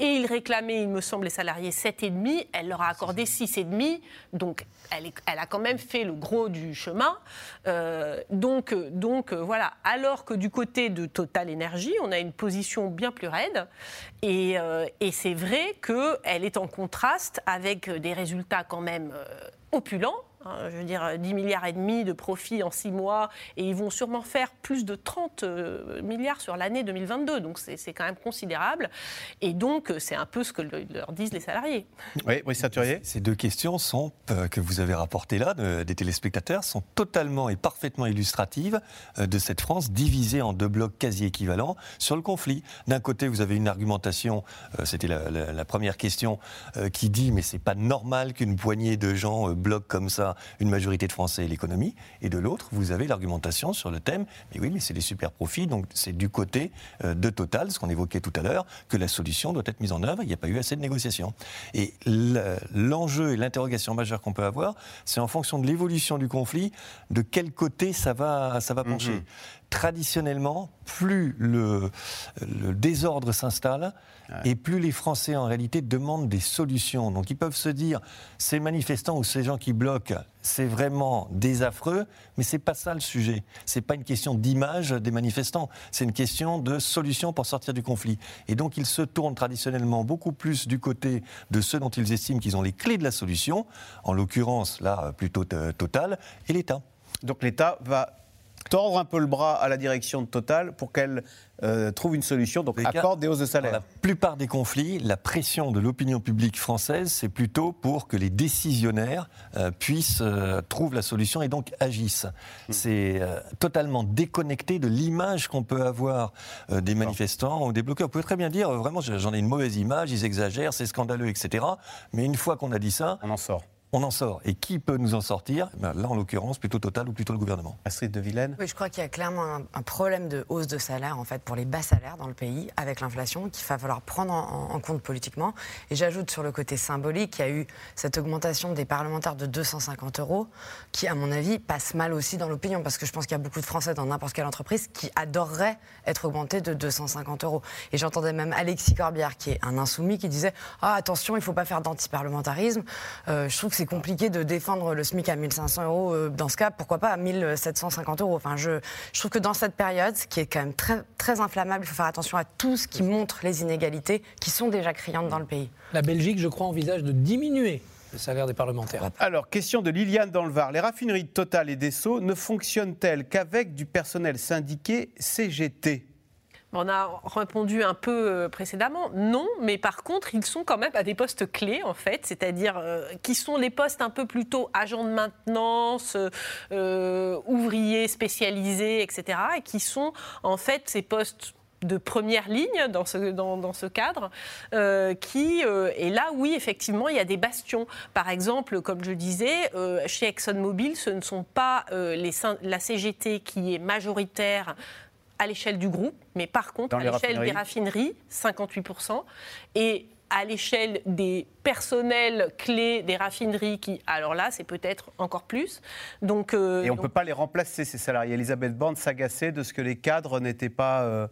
Et il réclamait, il me semble, les salariés 7,5. Elle leur a accordé 6,5. Donc, elle, elle, a quand même fait le gros du chemin. Euh, donc, donc euh, voilà. Alors que du côté de Total Energy, on a une position bien plus raide. Et, et c'est vrai qu'elle est en contraste avec des résultats quand même opulents Hein, je veux dire, 10 milliards et demi de profits en 6 mois, et ils vont sûrement faire plus de 30 euh, milliards sur l'année 2022. Donc c'est quand même considérable. Et donc c'est un peu ce que leur disent les salariés. Oui, oui Saturier. Ces deux questions sont, euh, que vous avez rapportées là, des téléspectateurs, sont totalement et parfaitement illustratives euh, de cette France divisée en deux blocs quasi équivalents sur le conflit. D'un côté, vous avez une argumentation, c'était la, la, première question, qui dit mais c'est pas normal qu'une poignée de gens bloquent comme ça une majorité de Français et l'économie. Et de l'autre, vous avez l'argumentation sur le thème, mais oui, mais c'est des super profits, donc c'est du côté euh, de Total, ce qu'on évoquait tout à l'heure, que la solution doit être mise en œuvre. Il n'y a pas eu assez de négociations. Et l'enjeu et l'interrogation majeure qu'on peut avoir, c'est en fonction de l'évolution du conflit, de quel côté ça va, ça va pencher. Mm-hmm traditionnellement, plus le, désordre s'installe et plus les Français en réalité demandent des solutions. Donc ils peuvent se dire, ces manifestants ou ces gens qui bloquent, c'est vraiment désaffreux, mais c'est pas ça le sujet. C'est pas une question d'image des manifestants, c'est une question de solution pour sortir du conflit. Et donc ils se tournent traditionnellement beaucoup plus du côté de ceux dont ils estiment qu'ils ont les clés de la solution, en l'occurrence là plutôt euh, Total, et l'État. Donc l'État va tordre un peu le bras à la direction de Total pour qu'elle euh, trouve une solution, donc accorde des hausses de salaire. Dans la plupart des conflits, la pression de l'opinion publique française, c'est plutôt pour que les décisionnaires euh, puissent euh, trouver la solution et donc agissent. Hmm. C'est totalement déconnecté de l'image qu'on peut avoir des manifestants ou des bloqueurs. Vous pouvez très bien dire, vraiment, j'en ai une mauvaise image, ils exagèrent, c'est scandaleux, etc. Mais une fois qu'on a dit ça, on en sort on en sort. Et qui peut nous en sortir? Ben, Là, en l'occurrence, plutôt Total ou plutôt le gouvernement. Astrid de Villene Oui, je crois qu'il y a clairement un, problème de hausse de salaire, en fait, pour les bas salaires dans le pays, avec l'inflation, qu'il va falloir prendre en, compte politiquement. Et j'ajoute sur le côté symbolique, qu'il y a eu cette augmentation des parlementaires de 250 euros, qui, à mon avis, passe mal aussi dans l'opinion, parce que je pense qu'il y a beaucoup de Français dans n'importe quelle entreprise qui adoreraient être augmentés de 250 euros. Et j'entendais même Alexis Corbière, qui est un insoumis, qui disait Ah, attention, il ne faut pas faire d'antiparlementarisme. Euh, je trouve que c'est compliqué de défendre le SMIC à 1500 euros. Euh, dans ce cas, pourquoi pas à 1750 euros Enfin, je, je trouve que dans cette période, ce qui est quand même très, très inflammable, il faut faire attention à tout ce qui montre les inégalités qui sont déjà criantes dans le pays. La Belgique, je crois, envisage de diminuer le salaire des parlementaires. Alors, question de Liliane dans le Var. Les raffineries de Total et d'Esso ne fonctionnent-elles qu'avec du personnel syndiqué CGT on a répondu un peu euh, précédemment, non, mais par contre, ils sont quand même à des postes clés, en fait, c'est-à-dire euh, qui sont les postes un peu plutôt agents de maintenance, euh, ouvriers spécialisés, etc., et qui sont en fait ces postes de première ligne dans ce, cadre, qui, et là, oui, effectivement, il y a des bastions. Par exemple, comme je disais, chez ExxonMobil, ce ne sont pas la CGT qui est majoritaire à l'échelle du groupe, mais par contre, à l'échelle des raffineries, 58%, et à l'échelle des personnels clés des raffineries, qui, alors là, c'est peut-être encore plus. Donc, euh, et on ne peut pas les remplacer, ces salariés. Elisabeth Borne s'agaçait de ce que les cadres n'étaient pas... Euh,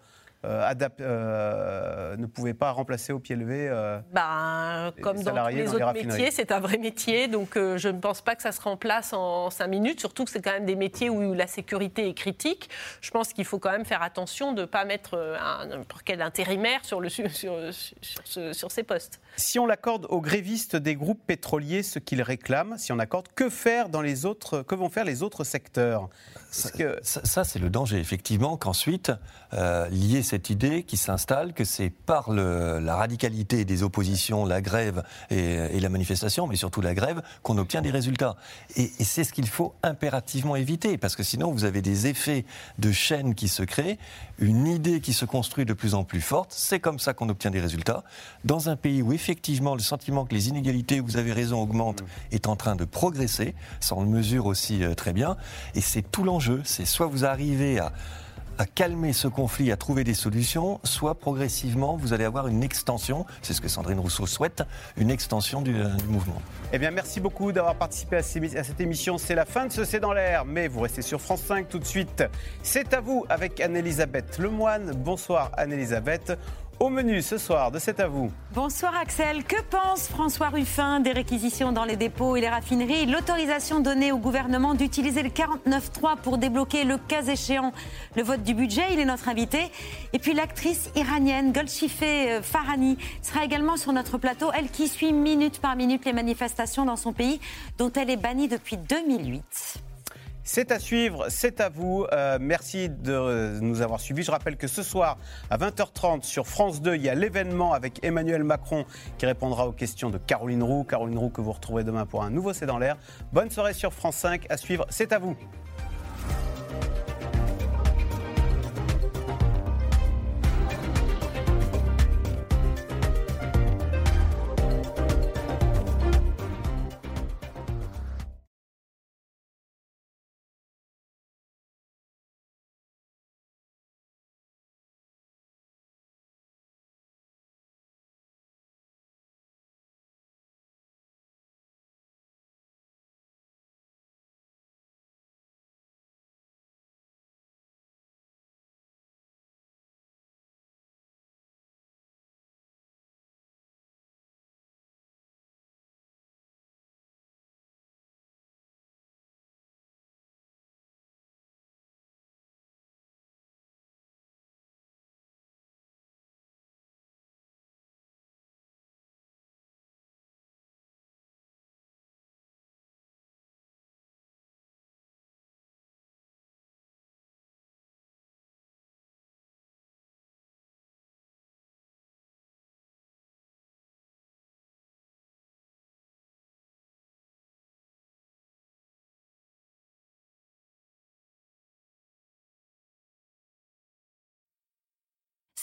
ne pouvaient pas remplacer au pied levé bah, Comme dans tous les, autres métiers, c'est un vrai métier, donc je ne pense pas que ça se remplace en cinq minutes, surtout que c'est quand même des métiers où la sécurité est critique. Je pense qu'il faut quand même faire attention de ne pas mettre n'importe quel intérimaire sur, le, sur, sur, sur ces postes. Si on l'accorde aux grévistes des groupes pétroliers ce qu'ils réclament, si on accorde, que faire dans les autres, que vont faire les autres secteurs? Ça, que... ça, c'est le danger, effectivement, qu'ensuite, euh, lier cette idée qui s'installe, que c'est par le, la radicalité des oppositions, la grève et, la manifestation, mais surtout la grève, qu'on obtient des résultats. Et, et c'est ce qu'il faut impérativement éviter, parce que sinon, vous avez des effets de chaîne qui se créent, une idée qui se construit de plus en plus forte. C'est comme ça qu'on obtient des résultats. Dans un pays où, effectivement, le sentiment que les inégalités, vous avez raison, augmentent, est en train de progresser. Ça, on le mesure aussi euh, très bien. Et c'est tout l'enjeu. C'est soit vous arrivez à à calmer ce conflit, à trouver des solutions, soit progressivement vous allez avoir une extension, c'est ce que Sandrine Rousseau souhaite, une extension du, euh, mouvement. Eh bien merci beaucoup d'avoir participé à, cette émission. C'est la fin de ce C'est dans l'air, mais vous restez sur France 5 tout de suite. C'est à vous avec Anne-Elisabeth Lemoine. Bonsoir Anne-Elisabeth. Au menu ce soir, de C'est à vous. Bonsoir Axel. Que pense François Ruffin des réquisitions dans les dépôts et les raffineries? L'autorisation donnée au gouvernement d'utiliser le 49.3 pour débloquer le cas échéant le vote du budget. Il est notre invité. Et puis l'actrice iranienne Golshifteh euh, Farhani sera également sur notre plateau. Elle qui suit minute par minute les manifestations dans son pays dont elle est bannie depuis 2008. C'est à suivre, c'est à vous. Euh, merci de nous avoir suivis. Je rappelle que ce soir, à 20h30, sur France 2, il y a l'événement avec Emmanuel Macron qui répondra aux questions de Caroline Roux. Caroline Roux que vous retrouvez demain pour un nouveau C'est dans l'air. Bonne soirée sur France 5. À suivre, c'est à vous.